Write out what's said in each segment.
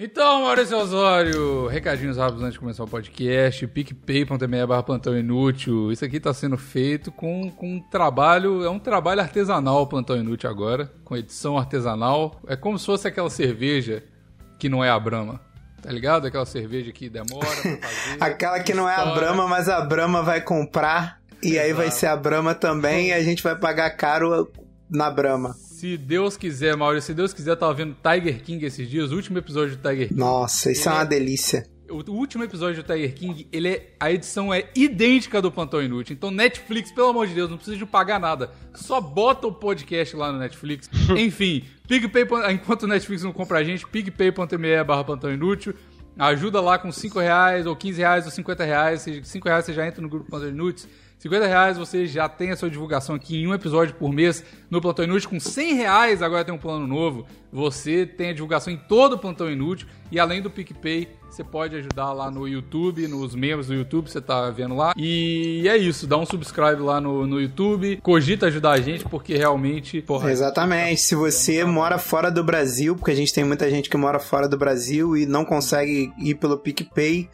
Então, Maurício Osório, recadinhos rápidos antes de começar o podcast, picpay.me barra plantão inútil. Isso aqui está sendo feito com, com um trabalho, é um trabalho artesanal plantão inútil agora, com edição artesanal. É como se fosse aquela cerveja que não é a Brahma. Tá ligado? Aquela cerveja que demora pra fazer. Aquela que não é a Brahma, mas a Brahma vai comprar e Exato. aí vai ser a Brahma também e a gente vai pagar caro na Brahma. Se Deus quiser, Maurício, se Deus quiser, eu tava vendo Tiger King esses dias, o último episódio do Tiger King. Nossa, isso é uma é... delícia. O último episódio do Tiger King, ele é, a edição é idêntica do Plantão Inútil. Então, Netflix, pelo amor de Deus, não precisa de pagar nada. Só bota o podcast lá no Netflix. Enfim, PicPay, enquanto o Netflix não compra a gente, picpay.me barra Plantão Inútil. Ajuda lá com 5 reais, ou 15 reais, ou 50 reais. 5 reais você já entra no grupo Plantão Inútil. 50 reais você já tem a sua divulgação aqui em um episódio por mês no Plantão Inútil. Com 100 reais agora tem um plano novo. Você tem a divulgação em todo o Plantão Inútil. E além do PicPay, você pode ajudar lá no YouTube, nos membros do YouTube, você tá vendo lá. E é isso, dá um subscribe lá no, no YouTube. Cogita ajudar a gente, porque realmente. Porra, Exatamente. Se você mora fora do Brasil, porque a gente tem muita gente que mora fora do Brasil e não consegue ir pelo PicPay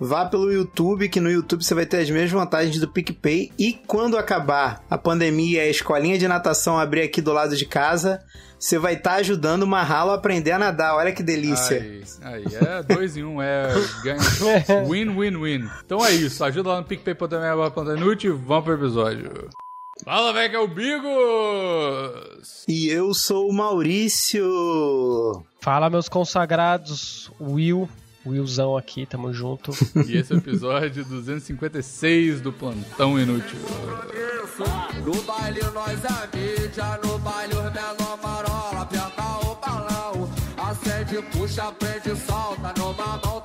Vá pelo YouTube, que no YouTube você vai ter as mesmas vantagens do PicPay. E quando acabar a pandemia e a escolinha de natação abrir aqui do lado de casa, você vai estar tá ajudando o Mahalo a aprender a nadar. Olha que delícia. Aí, aí é dois em um, é win, win, win. Então é isso, ajuda lá no PicPay.me inútil, vamos pro episódio. Fala, velho, que é o Bigos! E eu sou o Maurício. Fala, meus consagrados, Will, Willzão aqui, tamo junto. E esse é o episódio 256 do Plantão Inútil. No baile nós é mídia, no baile os menor marola, aperta o balão, acende, puxa, prende, solta, numa mão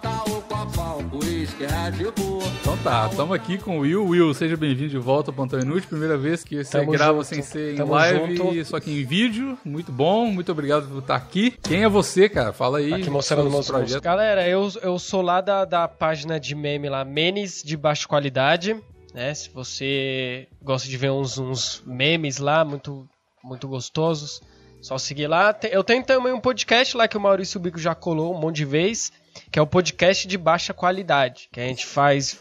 Então tá, tamo aqui com o Will. Will, seja bem-vindo de volta ao Plantão Inútil. Primeira vez que você tamo grava junto. sem ser em tamo live, junto. só que em vídeo. Muito bom, muito obrigado por estar aqui. Quem é você, cara? Fala aí. Aqui mostrando meus projetos. Galera, eu, eu sou lá da, da página de meme lá, Menes de Baixa Qualidade. Né? Se você gosta de ver uns, uns memes lá, muito, muito gostosos, só seguir lá. Eu tenho também um podcast lá que o Maurício Bico já colou um monte de vez, que é o podcast de baixa qualidade, que a gente faz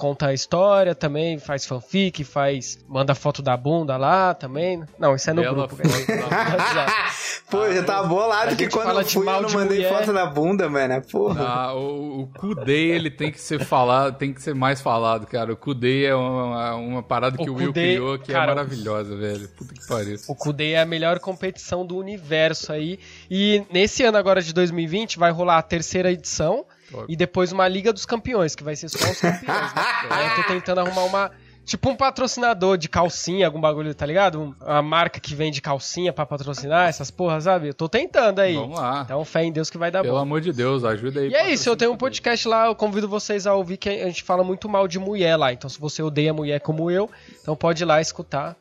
conta a história também, faz fanfic, faz. manda foto da bunda lá também. Não, isso é no Bela grupo. Pô, já tava bolado que quando eu fui eu não mandei mulher. foto da bunda, mano. Porra. Ah, o, o Kudei, ele tem que ser falado, tem que ser mais falado, cara. O Kudei é uma, uma parada que o, o Will Kudei, criou que é cara, é maravilhosa, velho. Puta que pariu. O Kudei é a melhor competição do universo aí. E nesse ano agora de 2020 vai rolar a terceira edição. E depois uma Liga dos Campeões, que vai ser só os campeões, né? eu tô tentando arrumar uma. Tipo um patrocinador de calcinha, algum bagulho, tá ligado? Uma marca que vende calcinha para patrocinar essas porras, sabe? Eu tô tentando aí. Vamos lá. Então fé em Deus que vai dar Pelo bom. Pelo amor de Deus, ajuda aí. E é isso, eu tenho um podcast lá, eu convido vocês a ouvir que a gente fala muito mal de mulher lá. Então se você odeia mulher como eu, então pode ir lá escutar.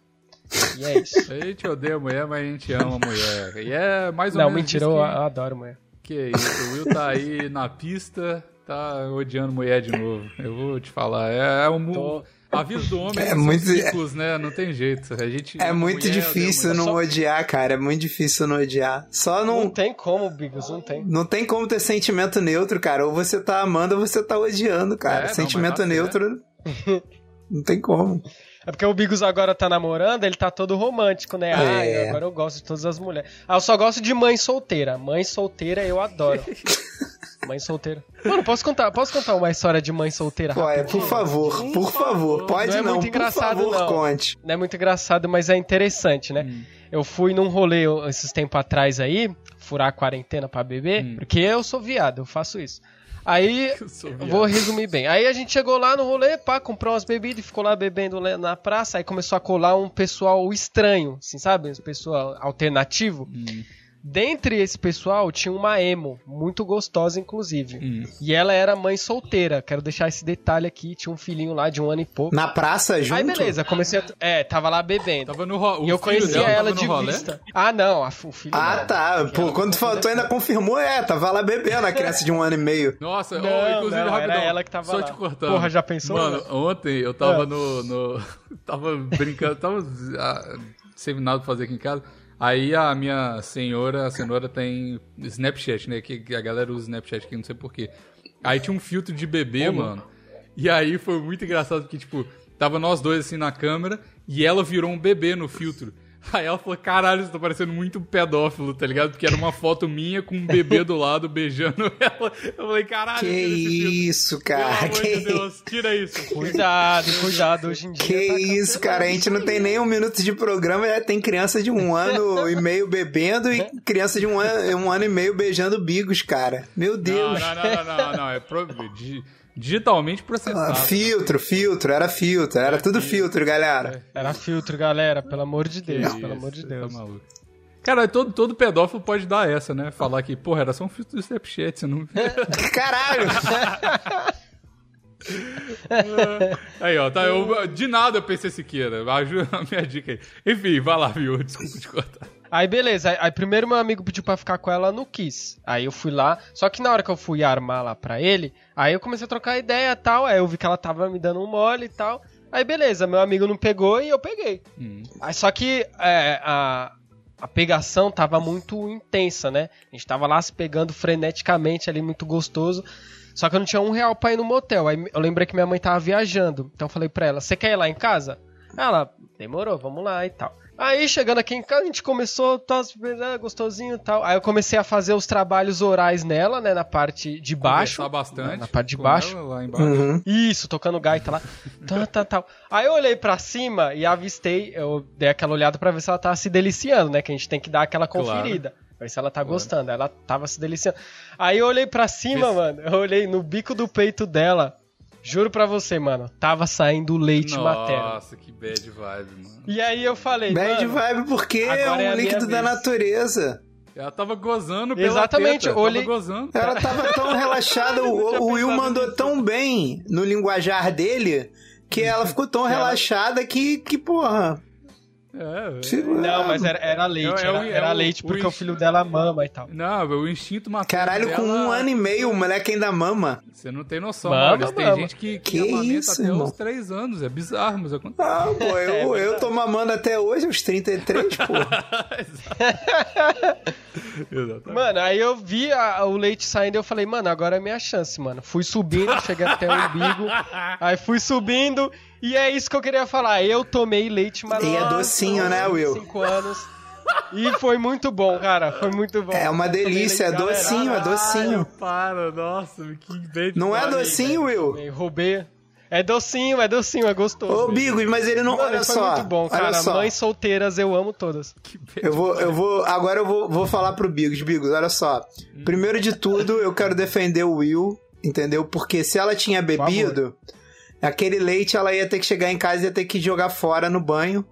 E é isso. a gente odeia mulher, mas a gente ama mulher. E é mais ou Não, menos. Não, mentira, eu, eu adoro mulher. Que isso, o Will tá aí na pista, tá odiando mulher de novo. Eu vou te falar, é, é um... Tô... A vida do homem é muito ciclos, né? Não tem jeito. A gente É muito mulher, difícil não só... odiar, cara. É muito difícil não odiar. Só não Não tem como, Bigos, não tem. Não tem como ter sentimento neutro, cara. Ou você tá amando ou você tá odiando, cara. É, sentimento não, tá neutro não tem como. É porque o Bigos agora tá namorando, ele tá todo romântico, né? Ah, é. agora eu gosto de todas as mulheres. Ah, eu só gosto de mãe solteira. Mãe solteira eu adoro. mãe solteira. Mano, posso contar, posso contar uma história de mãe solteira Ué, por favor, por, por favor. Pode não, é muito engraçado, por favor, não. conte. Não é muito engraçado, mas é interessante, né? Hum. Eu fui num rolê esses tempos atrás aí, furar a quarentena pra beber, hum. porque eu sou viado, eu faço isso. Aí, vou resumir bem. Aí a gente chegou lá no rolê, pá, comprou umas bebidas e ficou lá bebendo na praça. Aí começou a colar um pessoal estranho, assim, sabe? Um pessoal alternativo. Hum. Dentre esse pessoal tinha uma emo, muito gostosa inclusive. Hum. E ela era mãe solteira. Quero deixar esse detalhe aqui. Tinha um filhinho lá de um ano e pouco. Na praça junto? Aí beleza, comecei a... É, tava lá bebendo. Tava no ro... E eu conhecia ela de rolê? vista. Ah, não, a, o filho Ah, não. tá. Pô, quando tu, falou, tu ainda confirmou, é, tava lá bebendo a criança de um ano e meio. Nossa, não, oh, inclusive, não, rapidão. Era ela que tava Só lá. te cortando. Porra, já pensou? Mano, ontem eu tava é. no, no... Tava brincando, tava... Ah, sem nada pra fazer aqui em casa. Aí a minha senhora, a senhora tem Snapchat, né? Que a galera usa Snapchat aqui, não sei porquê. Aí tinha um filtro de bebê, mano. E aí foi muito engraçado porque, tipo, tava nós dois assim na câmera e ela virou um bebê no filtro. Aí ela falou, caralho, você tá parecendo muito pedófilo, tá ligado? Porque era uma foto minha com um bebê do lado beijando ela. Eu falei, caralho, que isso, cara. Pelo que... amor de Deus, tira isso. Cuidado, cuidado, hoje em dia. Que tá isso, cara. A gente não tem nem um minuto de programa, já tem criança de um ano e meio bebendo e criança de um ano, um ano e meio beijando bigos, cara. Meu Deus. Não, não, não, não, não, não. é pro... de digitalmente processado. Ah, filtro, filtro, era filtro, era tudo filtro, galera. Era filtro, galera, pelo amor de Deus, pelo amor de tá Deus. Tá Cara, todo, todo pedófilo pode dar essa, né? Falar que, porra, era só um filtro do Snapchat, você não... Caralho! aí, ó, tá, eu, de nada eu pensei Siqueira, ajuda a minha dica aí. Enfim, vai lá, viu? Desculpa te cortar. Aí beleza, aí, aí, primeiro meu amigo pediu pra ficar com ela, não quis. Aí eu fui lá, só que na hora que eu fui armar lá pra ele, aí eu comecei a trocar ideia e tal, aí eu vi que ela tava me dando um mole e tal. Aí beleza, meu amigo não pegou e eu peguei. Hum. Aí só que é, a, a pegação tava muito intensa, né? A gente tava lá se pegando freneticamente ali, muito gostoso. Só que eu não tinha um real pra ir no motel. Aí eu lembrei que minha mãe tava viajando. Então eu falei pra ela, você quer ir lá em casa? Ela, demorou, vamos lá e tal. Aí, chegando aqui em casa, a gente começou, tá, gostosinho e tal. Aí eu comecei a fazer os trabalhos orais nela, né, na parte de baixo. Conversar bastante. Na, parte de baixo. Lá embaixo. Uhum. Isso, tocando gaita lá. tal, tal, tal. Aí eu olhei pra cima e avistei, eu dei aquela olhada pra ver se ela tava se deliciando, né, que a gente tem que dar aquela conferida. Claro. Ver se ela tá claro. gostando. Ela tava se deliciando. Aí eu olhei pra cima, Esse... mano. Eu olhei no bico do peito dela. Juro pra você, mano. Tava saindo leite Nossa, materno. Nossa, que bad vibe, mano. E aí eu falei, Bad vibe porque é um é líquido da natureza. Ela tava gozando pela Exatamente, teta. Olhei... Tava gozando. Ela tava tão relaxada, o, o Will mandou nisso. tão bem no linguajar dele que ela ficou tão relaxada que, que porra, é, é. Não, mas era, era leite. Era, era leite porque o, o, filho dela mama e tal. Não, o instinto materno. Caralho, dela... com um ano e meio, o moleque ainda mama. Você não tem noção, mama, Maurício. Tem gente que, que, que amamenta isso, até uns 3 anos. É bizarro, mas acontece. Ah, pô, eu, é, eu tô mamando até hoje, aos 33, pô. Exatamente. Mano, aí eu vi a, o leite saindo e eu falei, mano, agora é minha chance, mano. Fui subindo, cheguei até o umbigo. Aí fui subindo e é isso que eu queria falar. Eu tomei leite maravilhoso. E é docinho, né, Will? 5 anos. E foi muito bom, cara. Foi muito bom. É uma delícia, é docinho, é docinho. Para, nossa, que bem. Não é docinho, Will? roubei. É docinho, é docinho, é gostoso. Ô, Bigos, mas ele não. Mano, olha foi só. muito bom, cara. Mães solteiras, eu amo todas. Eu vou, eu vou. Agora eu vou, vou falar pro Bigos. Bigos, olha só. Primeiro de tudo, eu quero defender o Will, entendeu? Porque se ela tinha bebido aquele leite ela ia ter que chegar em casa e ia ter que jogar fora no banho,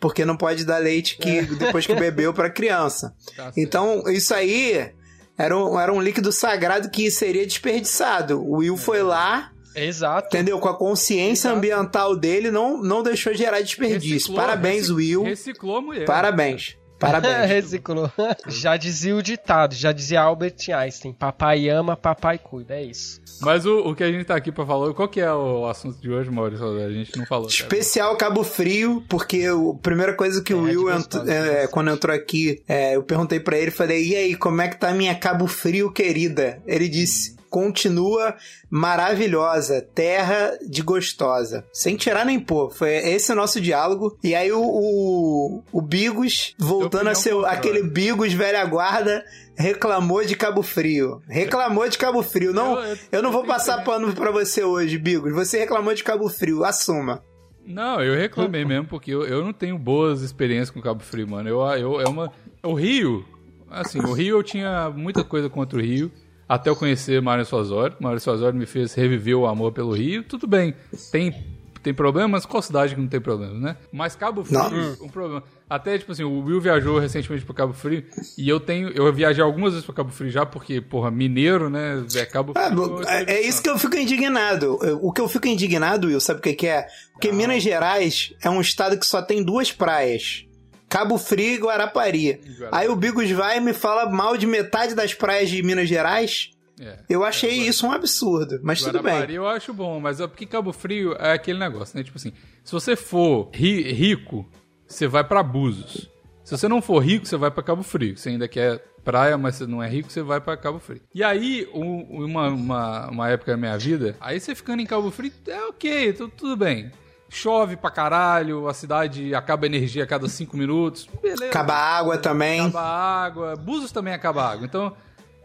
porque não pode dar leite que é. depois que bebeu para criança. Tá então, isso aí era um, era um líquido sagrado que seria desperdiçado. O Will foi lá. Exato. Entendeu? Com a consciência Exato. ambiental dele, não, não deixou gerar desperdício. Reciclou, Parabéns, Will. Reciclou a mulher. Parabéns. Parabéns. Reciclou. já dizia o ditado, já dizia Albert Einstein: papai ama, papai cuida. É isso. Mas o, o que a gente tá aqui pra falar, qual que é o assunto de hoje, Maurício? A gente não falou. Especial cara. Cabo Frio, porque a primeira coisa que é, o Will, entrou, é, quando entrou aqui, é, eu perguntei para ele, falei, e aí, como é que tá minha Cabo Frio querida? Ele disse, continua maravilhosa, terra de gostosa. Sem tirar nem pôr. Foi esse o nosso diálogo. E aí o, o, o Bigos, voltando a ser aquele Bigos velha guarda, reclamou de Cabo Frio. Reclamou de Cabo Frio. Não, eu, eu, eu não vou passar pano pra você hoje, Bigos. Você reclamou de Cabo Frio, assuma. Não, eu reclamei mesmo, porque eu, eu não tenho boas experiências com Cabo Frio, mano. Eu, eu, é uma. O Rio, assim, o Rio eu tinha muita coisa contra o Rio até eu conhecer Mário Suazori. Mário Suazori me fez reviver o amor pelo Rio. Tudo bem, tem, tem problemas, qual cidade que não tem problema, né? Mas Cabo Frio, não. um problema. Até, tipo assim, o Will viajou recentemente para Cabo Frio e eu tenho. Eu viajei algumas vezes para Cabo Frio já, porque, porra, mineiro, né? É Cabo ah, Frio. Ah, é, é, isso que eu fico indignado. O que eu fico indignado, Will, sabe o que, que é? Porque ah. Minas Gerais é um estado que só tem duas praias. Cabo Frio e Guarapari. Aí o Bigos vai e me fala mal de metade das praias de Minas Gerais. É, eu achei isso um absurdo, mas Guarapari tudo bem. eu acho bom, mas é porque Cabo Frio é aquele negócio, né? Tipo assim, se você for ri rico, você vai para Búzios. Se você não for rico, você vai para Cabo Frio. Você ainda quer praia, mas você não é rico, você vai para Cabo Frio. E aí, um, uma, uma, uma, época da minha vida, aí você ficando em Cabo Frio, é ok, tudo, tudo bem. Chove pra caralho, a cidade acaba a energia a cada cinco minutos. Beleza. Acaba a água também. Acaba a água. Búzios também acaba a água. Então,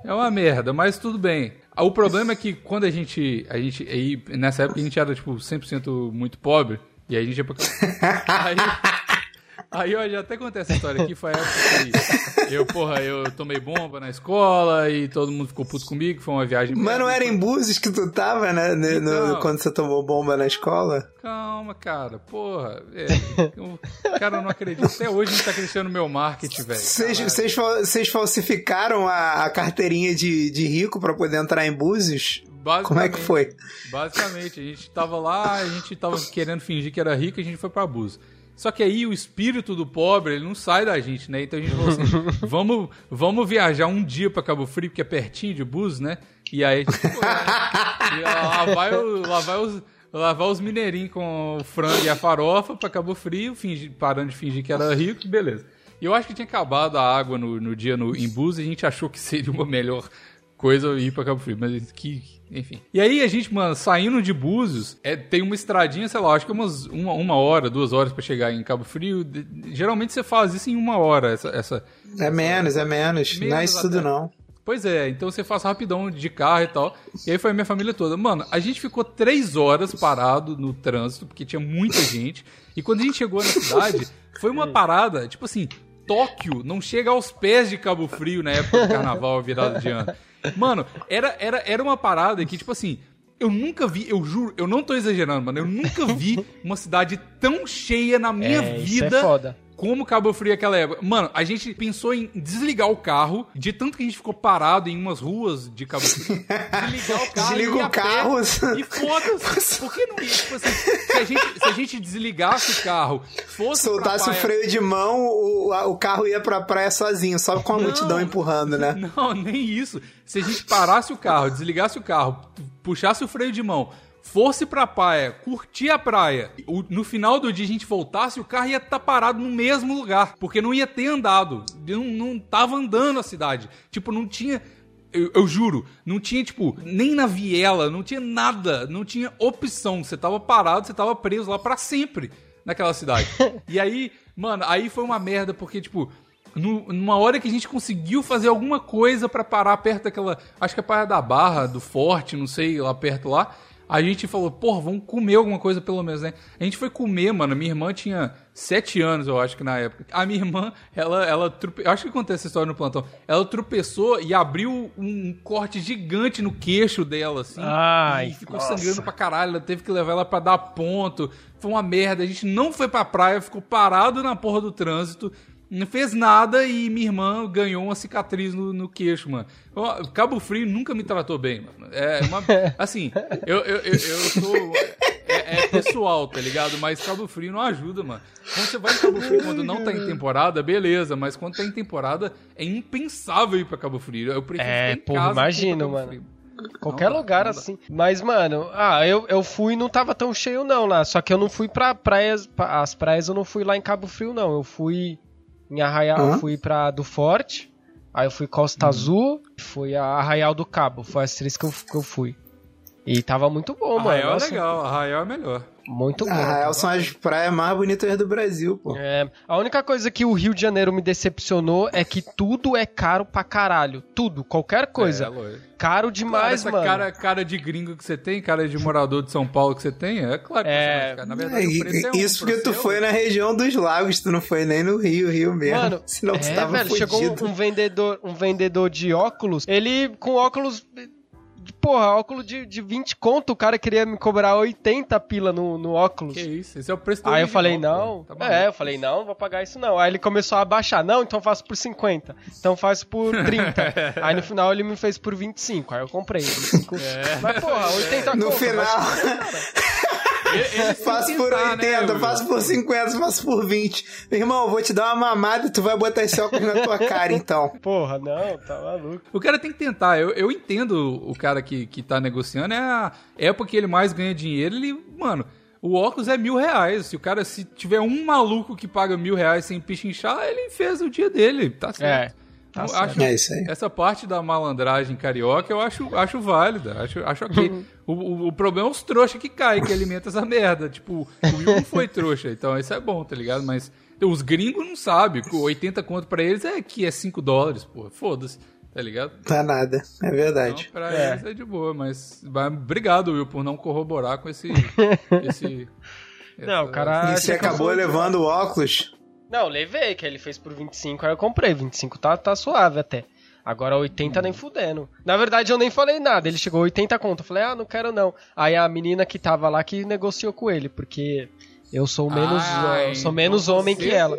é uma merda, mas tudo bem. O problema é que quando a gente. A gente aí, nessa época a gente era, tipo, 100% muito pobre. E aí a gente ia pra... aí, Aí eu já até contei essa história aqui, foi a época que eu, porra, eu tomei bomba na escola e todo mundo ficou puto comigo, foi uma viagem... Mas não era em Búzios que tu tava, né, no, então, quando você tomou bomba na escola? Calma, cara, porra, é, eu, cara, eu não acredito, até hoje a gente tá crescendo no meu marketing, velho. Vocês falsificaram a, a, carteirinha de, de rico pra poder entrar em Búzios? Como é que foi? Basicamente, a gente tava lá, a gente tava querendo fingir que era rico e a gente foi pra Búzios. Só que aí o espírito do pobre, ele não sai da gente, né? Então a gente falou assim, vamos, vamos viajar um dia para Cabo Frio, porque é pertinho de bus, né? E aí, tipo, é, lá vai, o, lá vai os lá vai os mineirinhos com o frango e a farofa para Cabo Frio, fingi, parando de fingir que era rico, beleza. E eu acho que tinha acabado a água no, no dia no, em Bus e a gente achou que seria uma melhor coisa ir pra Cabo Frio, mas que, enfim. E aí a gente, mano, saindo de Búzios, é, tem uma estradinha, sei lá, acho que é umas uma, uma hora, duas horas para chegar em Cabo Frio. Geralmente você faz isso em uma hora, essa... essa é menos, é menos, menos não é isso tudo não. Pois é, então você faz rapidão de carro e tal. E aí foi a minha família toda. Mano, a gente ficou três horas parado no trânsito, porque tinha muita gente. E quando a gente chegou na cidade, foi uma parada, tipo assim, Tóquio não chega aos pés de Cabo Frio na época do carnaval virado de ano. Mano, era, era, era uma parada que, tipo assim, eu nunca vi, eu juro, eu não tô exagerando, mano, eu nunca vi uma cidade tão cheia na minha é, vida. Isso é foda como Cabo Frio aquela época. Mano, a gente pensou em desligar o carro, de tanto que a gente ficou parado em umas ruas de Cabo Frio. Desligar o carro. Desliga o carro. E foda-se. Por que não ia? Tipo assim, se a, gente, se a gente desligasse o carro, fosse. Soltasse o freio de mão, o, o carro ia pra praia sozinho, só com a não, multidão empurrando, né? Não, nem isso. Se a gente parasse o carro, desligasse o carro, puxasse o freio de mão, fosse pra praia, curtir a praia, no final do dia a gente voltasse, o carro ia estar tá parado no mesmo lugar, porque não ia ter andado, não, não tava andando a cidade. Tipo, não tinha. Eu, eu, juro, não tinha, tipo, nem na viela, não tinha nada, não tinha opção. Você tava parado, você tava preso lá para sempre naquela cidade. e aí, mano, aí foi uma merda, porque, tipo, no, numa hora que a gente conseguiu fazer alguma coisa para parar perto daquela. Acho que é a Praia da Barra, do Forte, não sei, lá perto lá a gente falou, porra, vamos comer alguma coisa pelo menos, né? A gente foi comer, mano. Minha irmã tinha sete anos, eu acho que na época. A minha irmã, ela, ela trope... acho que acontece essa história no plantão. Ela tropeçou e abriu um corte gigante no queixo dela, assim. Ai, e ficou nossa. sangrando pra caralho. Ela teve que levar ela pra dar ponto. Foi uma merda. A gente não foi pra praia, ficou parado na porra do trânsito não fez nada e minha irmã ganhou uma cicatriz no, no queixo, mano. Cabo Frio nunca me tratou bem, mano. É uma. Assim, eu, eu, eu, eu sou. É, é, pessoal, tá ligado? Mas Cabo Frio não ajuda, mano. Quando você vai em Cabo Frio quando não tá em temporada, beleza. Mas quando tá em temporada, é impensável ir pra Cabo Frio. Eu prefiro é, ficar em casa. Imagino, mano. Frio. Qualquer não, lugar não assim. Mas, mano, ah, eu, eu fui e não tava tão cheio não lá. Só que eu não fui pra praias. As praias eu não fui lá em Cabo Frio, não. Eu fui em Arraial, uhum. eu fui pra do Forte, aí eu fui Costa uhum. Azul, fui a Arraial do Cabo. Foi as três que eu, que eu fui. E tava muito bom, mano. Arraial é legal, Arraial é melhor. Muito bom. Arraial são as praias mais bonitas do Brasil, pô. É, a única coisa que o Rio de Janeiro me decepcionou é que tudo é caro pra caralho. Tudo, qualquer coisa. É, caro demais, claro, mano. Cara, cara de gringo que você tem, cara de morador de São Paulo que você tem, é claro que é... você Na verdade, é, é um, Isso porque tu foi na região dos lagos, tu não foi nem no Rio, Rio mesmo. Mano, Senão é, tu tava velho, chegou um, um vendedor, um vendedor de óculos, ele com óculos porra, óculos de, de 20 conto, o cara queria me cobrar 80 pila no, no óculos. Que isso, esse é o preço do Aí eu falei, não, tá é, eu falei, não, vou pagar isso não. Aí ele começou a baixar, não, então faço por 50, então faço por 30. Aí no final ele me fez por 25, aí eu comprei. 25. É. Mas porra, 80 No conto, final... faço por 80, né, faço por 50, faço por 20. Meu irmão, vou te dar uma mamada e tu vai botar esse óculos na tua cara, então. Porra, não, tá maluco. O cara tem que tentar. Eu, eu entendo o cara que, que tá negociando, é a época que ele mais ganha dinheiro, ele, mano O óculos é mil reais. Se o cara, se tiver um maluco que paga mil reais sem pichinchar, ele fez o dia dele. Tá certo. É. Tá acho, é isso aí. Essa parte da malandragem carioca eu acho, acho válida. Acho, acho ok. o, o, o, problema é os trouxas que caem, que alimentam essa merda. Tipo, o Will não foi trouxa, então isso é bom, tá ligado? Mas os gringos não sabem. 80 conto pra eles é que é 5 dólares, pô. Foda-se. Tá ligado? Tá nada, é verdade. Então, pra é. eles é de boa, mas, mas obrigado, Will, por não corroborar com esse. esse não, o cara. E você acabou levando o óculos? Não, levei, que ele fez por 25, aí eu comprei. 25 tá, tá suave até. Agora 80 nem fudendo. Na verdade, eu nem falei nada. Ele chegou 80 conto. Eu falei, ah, não quero não. Aí a menina que tava lá que negociou com ele, porque eu sou menos, ah, eu sou menos então homem que ela.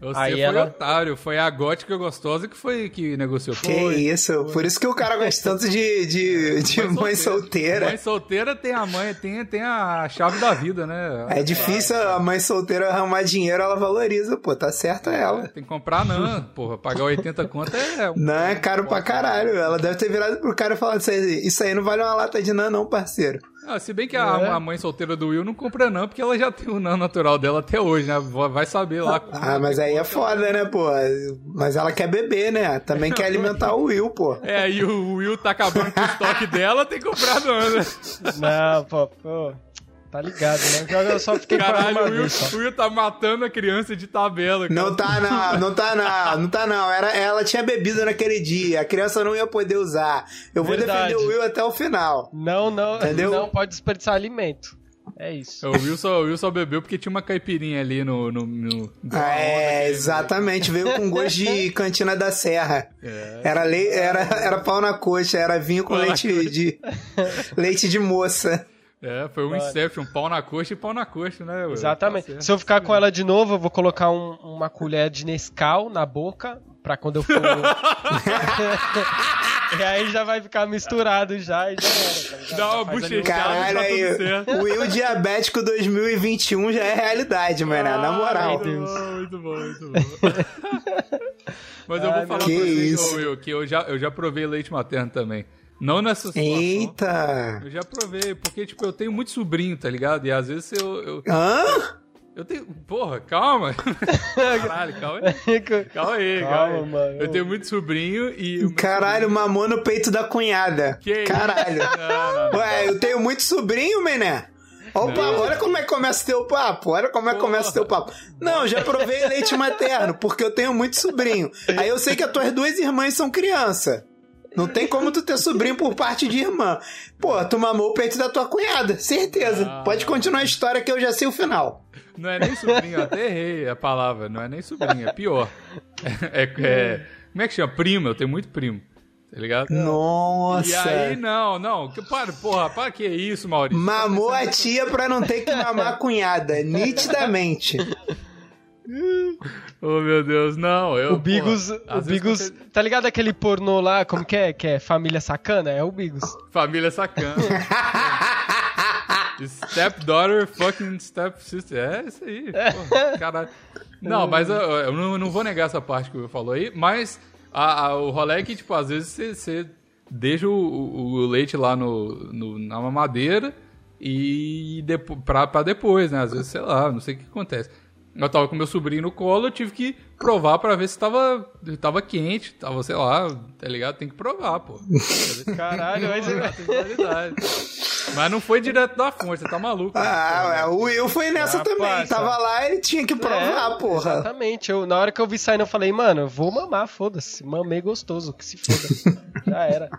Você Aí foi ela... otário, foi a gótica gostosa que foi que negociou. Que foi, isso, foi. por isso que o cara gosta tanto de, de, de mãe, mãe solteira. Mãe solteira tem a mãe, tem, tem a chave da vida, né? É difícil a mãe solteira arrumar dinheiro, ela valoriza, pô, tá certo ela. É, tem que comprar não, porra, pagar 80 conto é... Um... Não, é caro pra caralho, ela deve ter virado pro cara e falado, isso aí, isso aí não vale uma lata de nan não, parceiro. Ah, se bem que a, é. a, mãe solteira do Will não compra não, porque ela já tem o nan natural dela até hoje, né? Vai saber lá. Ah, mas aí é foda, né, pô? Mas ela quer beber, né? Também quer alimentar o Will, pô. É, e o Will tá acabando com o estoque dela, tem que comprar nan, né? Não, pô, pô. Tá ligado, né? Eu só fiquei Caralho, o Will, o Will tá matando a criança de tabela. Cara. Não tá não, não tá não, não tá não. Era, ela tinha bebido naquele dia, a criança não ia poder usar. Eu vou Verdade. defender o Will até o final. Não, não, Entendeu? não pode desperdiçar alimento. É isso. O Will, só, o Will só bebeu porque tinha uma caipirinha ali no. no, no é, exatamente. Veio com gosto de cantina da serra. É. Era, le, era, era pau na coxa, era vinho com leite de, leite de moça. É, foi um Mano. Inception, um pau na coxa e pau na coxa, né? Exatamente. Tá Se eu ficar com ela de novo, eu vou colocar um, uma colher de Nescau na boca, pra quando eu for... e aí já vai ficar misturado já e já era. Tá Dá uma bochechada, Caralho, tá aí, o Will Diabético 2021 já é realidade, mano, ah, na moral. Muito bom, muito bom, muito bom. Mas eu vou falar pra vocês, Will, que eu já, eu já provei leite materno também. Não nessa situação. Eita! Eu já provei, porque, tipo, eu tenho muito sobrinho, tá ligado? E às vezes eu. eu... Hã? Eu tenho. Porra, calma. Caralho, calma aí. Calma aí, calma, calma aí. Eu tenho muito sobrinho e. Caralho, sobrinho... mamou no peito da cunhada. Que Caralho. Não, não, Ué, eu tenho muito sobrinho, mené. Opa, olha como é que começa o teu papo. Olha como é que começa o teu papo. Não, já provei leite materno, porque eu tenho muito sobrinho. Aí eu sei que as tuas duas irmãs são criança. Não tem como tu ter sobrinho por parte de irmã. Pô, tu mamou o peito da tua cunhada, certeza. Ah. Pode continuar a história que eu já sei o final. Não é nem sobrinho, até errei a palavra. Não é nem sobrinho, é pior. É, é, como é que chama? Primo, eu tenho muito primo. Tá ligado? Nossa! E aí, não, não. Que, para, porra, para que é isso, Maurício? Mamou a tia pra não ter que mamar a cunhada, nitidamente. oh meu Deus, não. Eu, o Bigos, porra, o Bigos, tá ligado aquele pornô lá, como que é? Que é Família Sacana? É o Bigos. Família Sacana. Stepdaughter, fucking stepsister. É isso aí. Porra, caralho. Não, mas eu, eu não, não, vou negar essa parte que eu falou aí, mas a, a, o rolê é que, tipo, às vezes você, você deixa o, o, o, leite lá no, no, na mamadeira e depo, pra, pra depois, né? Às vezes, sei lá, não sei o que acontece. Eu tava com meu sobrinho no colo, eu tive que provar pra ver se tava, tava quente, tava, sei lá, tá ligado? Tem que provar, pô. Caralho, mas é Mas não foi direto da fonte, você tá maluco. Ah, né? o Will foi nessa também. Tava lá, ele tinha que provar, é, porra. Exatamente. Eu, na hora que eu vi saindo, eu falei, mano, vou mamar, foda-se. Mamei gostoso, que se foda. Já era.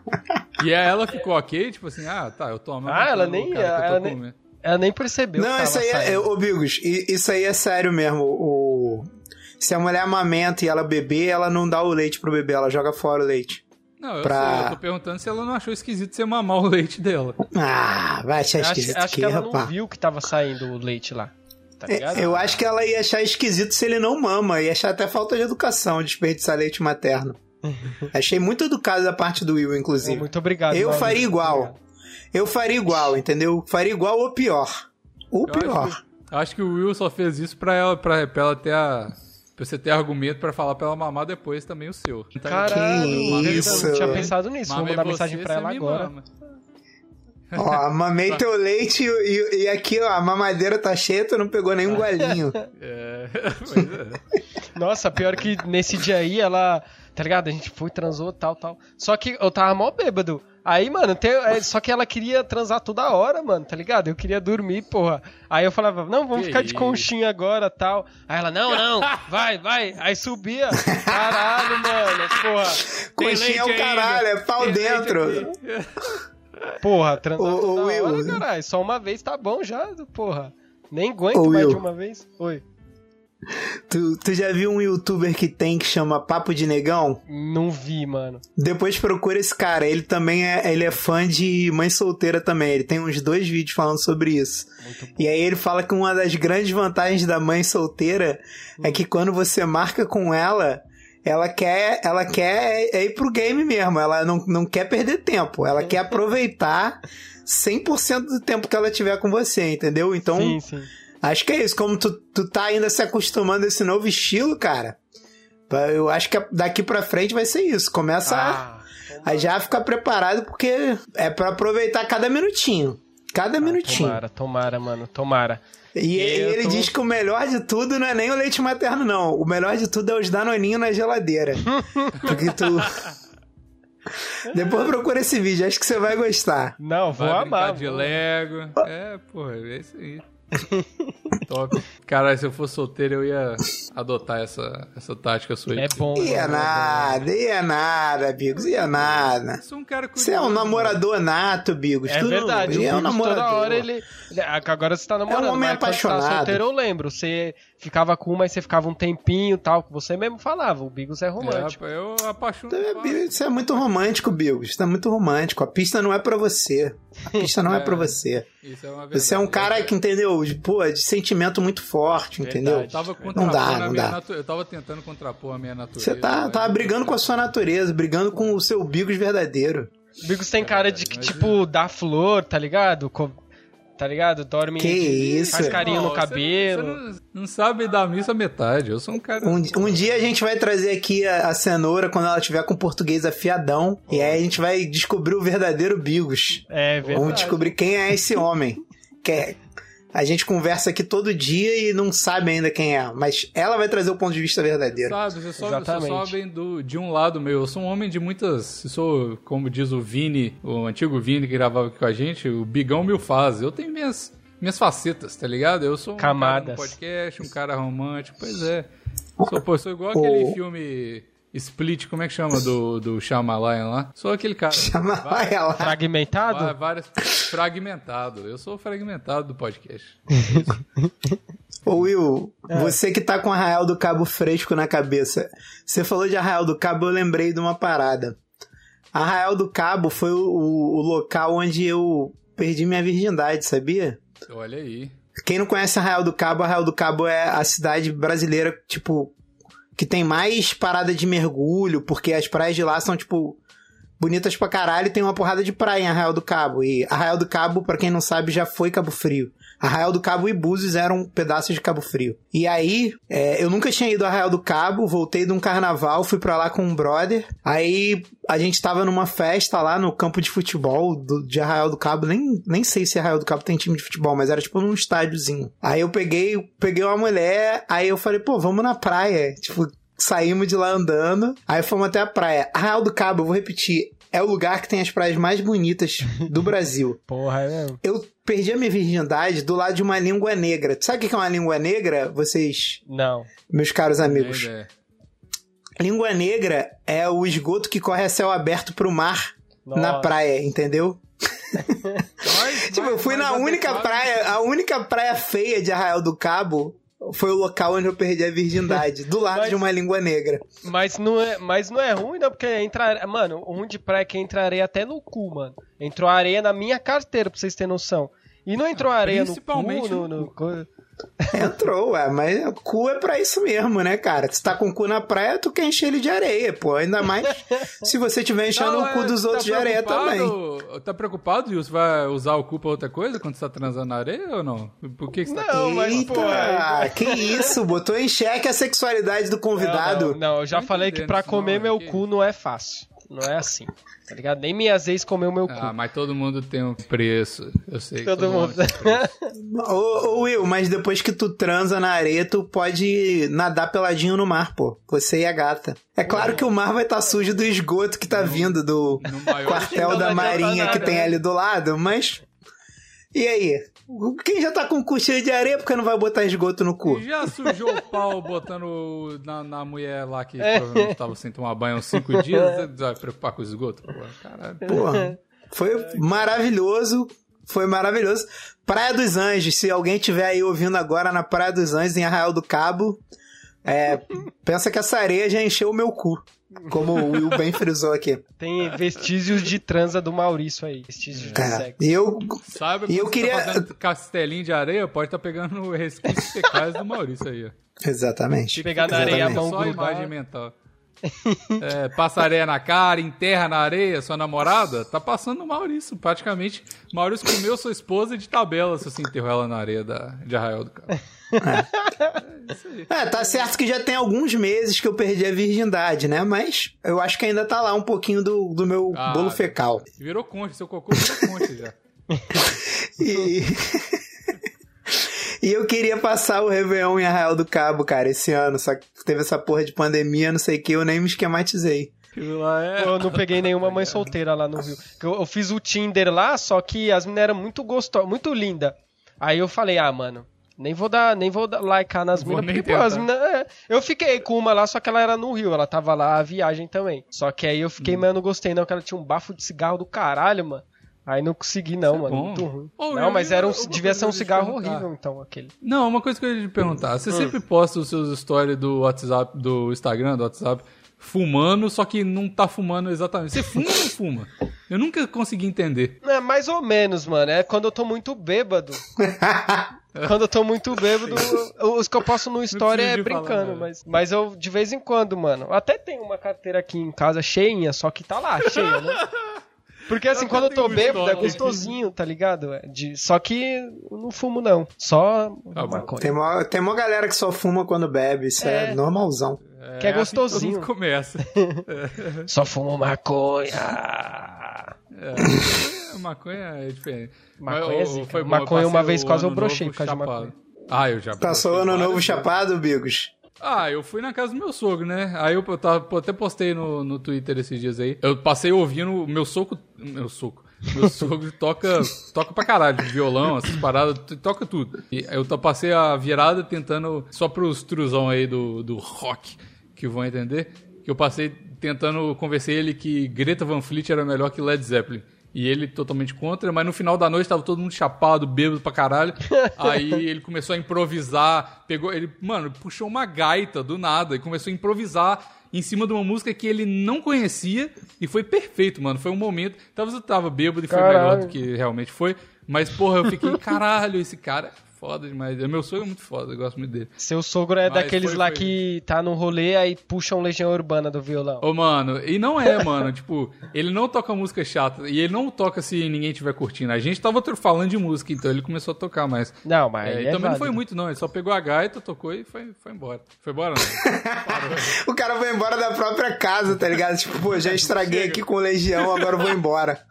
E aí ela ficou ok, tipo assim, ah, tá, eu tomo. Ah, ela nem. Cara, ela nem... Ela nem percebeu. Não, isso aí é. Ô, Bigos, isso aí é sério mesmo. O, se a mulher amamenta e ela beber, ela não dá o leite pro bebê, ela joga fora o leite. Não, eu, pra... sei, eu tô perguntando se ela não achou esquisito você mamar o leite dela. Ah, vai achar esquisito acho, acho que, ela rapaz. não viu que tava saindo o leite lá. Tá é, eu acho que ela ia achar esquisito se ele não mama, ia achar até falta de educação desperdiçar leite materno. Achei muito educado da parte do Will, inclusive. muito obrigado. Eu faria igual. Obrigado. Eu faria igual, entendeu? Faria igual ou pior. O pior. Acho que, acho que, o Will só fez isso pra ela, pra, pra ela ter a. Pra você ter argumento pra falar pra ela mamar depois também o seu. Caralho, que isso? eu não tinha pensado nisso. Vou mandar mensagem pra ela agora. Mama. Ó, mamei teu leite e, e, aqui, ó, a mamadeira tá cheia, tu não pegou nenhum golinho. É, é. Nossa, pior que nesse dia aí, ela, tá ligado? A gente foi, transou, tal, tal. Só que eu tava mó bêbado. Aí, mano, tem, é, só que ela queria transar toda hora, mano, tá ligado? Eu queria dormir, porra. Aí eu falava, não, vamos que ficar de conchinha agora, tal. Aí ela, não, não, vai, vai. Aí subia. Caralho, mano, porra. Conchinha é o caralho, é pau tem dentro. Porra, transar toda hora, caralho. Só uma vez tá bom já, porra. Nem aguento mais de uma vez. Oi. Tu, tu já viu um youtuber que tem que chama Papo de Negão? Não vi, mano. Depois procura esse cara. Ele também é, ele é fã de mãe solteira também. Ele tem uns dois vídeos falando sobre isso. E aí ele fala que uma das grandes vantagens da mãe solteira hum. é que quando você marca com ela, ela quer, ela quer ir pro game mesmo. Ela não, não quer perder tempo. Ela quer aproveitar 100% do tempo que ela tiver com você, entendeu? Então. Sim, sim Acho que é isso. Como tu, tu tá ainda se acostumando a esse novo estilo, cara, eu acho que daqui pra frente vai ser isso. Começa ah, a, a, já ficar preparado, porque é para aproveitar cada minutinho. Cada ah, minutinho. Tomara, tomara, mano, tomara. E, ele tô... diz que o melhor de tudo não é nem o leite materno, não. O melhor de tudo é os danoninhos na geladeira. porque tu. Depois procura esse vídeo, acho que você vai gostar. Não, vou vai amar. de Lego. É, porra, é isso aí. Top. Caralho, se eu fosse solteiro, eu ia adotar essa, essa tática sua aí. É bom. Ia é nada, ia nada, Bigos, ia nada. Sou um cara Você é um namorador nato, Bigos. É verdade, é um namorador. toda hora ele... Agora você tá namorando, é um homem mas apaixonado. Quando você tá solteiro, eu lembro. Você ficava com uma e você ficava um tempinho tal, que você mesmo falava. O Bigos é romântico. É, eu apaixono. Você é muito romântico, Bigos. Você é muito romântico. A pista não é para você. A pista não é, é para você. Isso é uma verdade. Você é um cara que, entendeu? De, pô, de sentimento muito forte, verdade. entendeu? Eu tava não dá, não dá. Natu... Eu tava tentando contrapor a minha natureza. Você tá, tava brigando com a sua natureza, brigando com o seu Bigos verdadeiro. Bigos tem cara de que, tipo, dá flor, tá ligado? Tá ligado? Dorme, que isso? faz carinho no cabelo. Você não, você não, sabe dar missa metade, eu sou um cara... Um, um dia a gente vai trazer aqui a, a cenoura quando ela tiver com português afiadão, oh. e aí a gente vai descobrir o verdadeiro Bigos. É, verdade. Vamos descobrir quem é esse homem. que é, a gente conversa aqui todo dia e não sabe ainda quem é, mas ela vai trazer o ponto de vista verdadeiro. Sabe, você só, você só vem do, de um lado meu. Eu sou um homem de muitas. Eu sou, como diz o Vini, o antigo Vini que gravava aqui com a gente, o Bigão Mil Fases. Eu tenho minhas, minhas facetas, tá ligado? Eu sou um Camadas. cara no podcast, um cara romântico, pois é. Sou, pô, sou igual aquele filme Split, como é que chama do, do Shyamalan lá? Sou aquele cara. Shyamalan Fragmentado? Várias, fragmentado. Eu sou fragmentado do podcast. Ô Will, é. você que tá com Arraial do Cabo fresco na cabeça, você falou de Arraial do Cabo, eu lembrei de uma parada. Arraial do Cabo foi o, o, o local onde eu perdi minha virgindade, sabia? Olha aí. Quem não conhece Arraial do Cabo, Arraial do Cabo é a cidade brasileira, tipo, que tem mais parada de mergulho, porque as praias de lá são, tipo, bonitas pra caralho e tem uma porrada de praia em Arraial do Cabo. E Arraial do Cabo, para quem não sabe, já foi Cabo Frio. Arraial do Cabo e Búzios eram pedaços de Cabo Frio. E aí, é, eu nunca tinha ido a Arraial do Cabo, voltei de um carnaval, fui pra lá com um brother. Aí a gente tava numa festa lá no campo de futebol do, de Arraial do Cabo. Nem, nem sei se Arraial do Cabo tem time de futebol, mas era tipo num estádiozinho. Aí eu peguei, peguei uma mulher, aí eu falei, pô, vamos na praia. Tipo, saímos de lá andando, aí fomos até a praia. Arraial do Cabo, eu vou repetir, é o lugar que tem as praias mais bonitas do Brasil. Porra, é mesmo? Eu perdi a minha virgindade do lado de uma língua negra. Sabe o que é uma língua negra, vocês? Não. Meus caros amigos. Língua negra é o esgoto que corre a céu aberto pro mar Nossa. na praia, entendeu? Mas, tipo, eu fui na única praia, a única praia feia de Arraial do Cabo foi o local onde eu perdi a virgindade, do lado mas, de uma língua negra. Mas não é, mas não é ruim, não, porque entra, mano, ruim de praia é que entra areia até no cu, mano. Entrou areia na minha carteira, pra vocês terem noção. E não entrou areia no cu, no, no, no, Entrou, ué, mas o cu é pra isso mesmo, né, cara? Se tá com o cu na praia, tu quer encher ele de areia, pô. Ainda mais se você tiver enchendo não, o cu dos tá outros de areia também. Tá preocupado, Você Vai usar o cu pra outra coisa quando você tá transando na areia ou não? Por que, que você tá Não, mas, pô. É... Que isso? Botou em xeque a sexualidade do convidado. Não, não, não eu já falei que pra comer meu cu não é fácil. Não é assim. Tá ligado? Nem minhas ex comeu meu cu. Ah, mas todo mundo tem um preço. Eu sei. Todo, todo mundo. mundo ô, ô, Will, mas depois que tu transa na areia, tu pode nadar peladinho no mar, pô. Você e a gata. É claro que o mar vai estar tá sujo do esgoto que tá no, vindo do quartel da marinha que tem ali do lado, mas. E aí? Quem já tá com cu cheio de areia, porque não vai botar esgoto no cu? Já sujou o pau botando na, na mulher lá que é. provavelmente tava sem tomar banho uns cinco dias, vai preocupar com o esgoto? Porra, caralho. Porra, foi maravilhoso. Foi maravilhoso. Praia dos Anjos, se alguém tiver aí ouvindo agora na Praia dos Anjos, em Arraial do Cabo, é, pensa que essa areia já encheu o meu cu. Como o Will bem frisou aqui. Tem vestígios de transa do Maurício aí. Vestígios de é. sexo. E eu, Sabe eu queria. Tá castelinho de areia, pode estar tá pegando resquícios fecais do Maurício aí. Exatamente. Pegar na areia a mão Só a imagem mental. É, passa areia na cara, enterra na areia sua namorada, tá passando no Maurício. Praticamente, Maurício comeu sua esposa de tabela se você enterrou ela na areia da, de Arraial do Cabo. É. é, tá certo que já tem alguns meses que eu perdi a virgindade, né? Mas eu acho que ainda tá lá um pouquinho do, do meu ah, bolo fecal. Virou concha, seu cocô virou concha já. e... e eu queria passar o Réveillon em Arraial do Cabo, cara, esse ano. Só que teve essa porra de pandemia, não sei o que, eu nem me esquematizei. Eu não peguei nenhuma mãe solteira lá no Rio. Eu, eu fiz o Tinder lá, só que as meninas eram muito gostosas, muito linda. Aí eu falei, ah, mano, nem vou dar, nem vou dar, likear nas minas, porque, pô, as minas. É, eu fiquei com uma lá, só que ela era no Rio, ela tava lá a viagem também. Só que aí eu fiquei, hum. mas eu não gostei, não, que ela tinha um bafo de cigarro do caralho, mano. Aí não consegui, não, Isso é mano. É muito ruim. Oh, não, mas era um, devia ser um cigarro horrível, então, aquele. Não, uma coisa que eu ia te perguntar. Você hum. sempre posta os seus stories do WhatsApp, do Instagram, do WhatsApp, fumando, só que não tá fumando exatamente. Você fuma ou não fuma? Eu nunca consegui entender. É, mais ou menos, mano. É quando eu tô muito bêbado. quando eu tô muito bêbado, os que eu posto no story é brincando, falar, mas, mas eu de vez em quando, mano. Até tenho uma carteira aqui em casa cheinha, só que tá lá, cheia, né? Porque assim, eu quando eu tô bêbado, é gostosinho, tá ligado? É, de, só que eu não fumo, não. Só ah, maconha. Tem uma, tem uma galera que só fuma quando bebe, isso é, é normalzão. É, que é gostosinho. Assim começa. só fumo maconha. É, maconha é diferente. Maconha, Mas, é foi bom, maconha uma vez quase eu brochei por causa de maconha. Ah, eu já Passou ano novo chapado, Bigos? Ah, eu fui na casa do meu sogro, né? Aí eu, eu tava, até postei no, no Twitter esses dias aí. Eu passei ouvindo o meu soco. Meu soco. Meu sogro toca, toca pra caralho, violão, essas paradas, toca tudo. E eu passei a virada tentando, só pros truzão aí do, do rock, que vão entender, que eu passei tentando convencer ele que Greta Van Fleet era melhor que Led Zeppelin. E ele totalmente contra, mas no final da noite tava todo mundo chapado, bêbado pra caralho. Aí ele começou a improvisar, pegou, ele, mano, puxou uma gaita do nada e começou a improvisar em cima de uma música que ele não conhecia e foi perfeito, mano. Foi um momento, talvez eu tava bêbado e foi melhor do que realmente foi, mas porra, eu fiquei, caralho, esse cara foda demais. Meu sogro é muito foda, eu gosto muito dele. Seu sogro é Mas daqueles foi, lá foi... que tá no rolê aí puxam Legião Urbana do violão. Ô, mano, e não é, mano. tipo, ele não toca música chata e ele não toca se ninguém estiver curtindo. A gente tava falando de música, então ele começou a tocar mais. Não, mas. É, é também não foi muito, não. Ele só pegou a gaita, tocou e foi, foi embora. Foi embora, não. o cara foi embora da própria casa, tá ligado? Tipo, pô, já estraguei aqui com Legião, agora eu vou embora.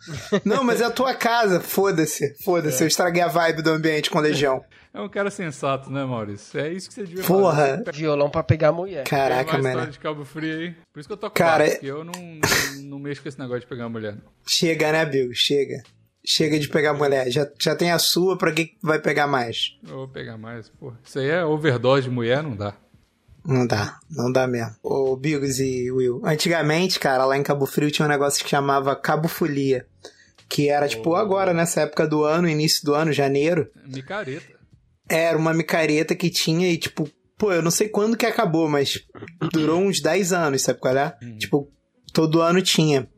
não, mas é a tua casa. Foda-se, foda-se. É. Eu estraguei a vibe do ambiente com Legião. É um cara sensato, né, Maurício? É isso que você devia Porra. fazer. Violão pra pegar mulher. Caraca, mano. de Cabo Frio aí. Por isso que eu tô com cara... porque eu não, não, não, mexo com esse negócio de pegar mulher. Chega, né, Bill? Chega. Chega de pegar mulher. Já, já tem a sua, pra que vai pegar mais? Eu vou pegar mais, porra. Isso aí é overdose de mulher, não dá. Não dá, não dá mesmo. Ô, Bigos e Will. Antigamente, cara, lá em Cabo Frio tinha um negócio que chamava Cabo Folia. Que era, tipo, agora, nessa época do ano, início do ano, janeiro. Micareta. Era uma micareta que tinha e, tipo, pô, eu não sei quando que acabou, mas durou uns 10 anos, sabe qual é? Uhum. Tipo, todo ano tinha.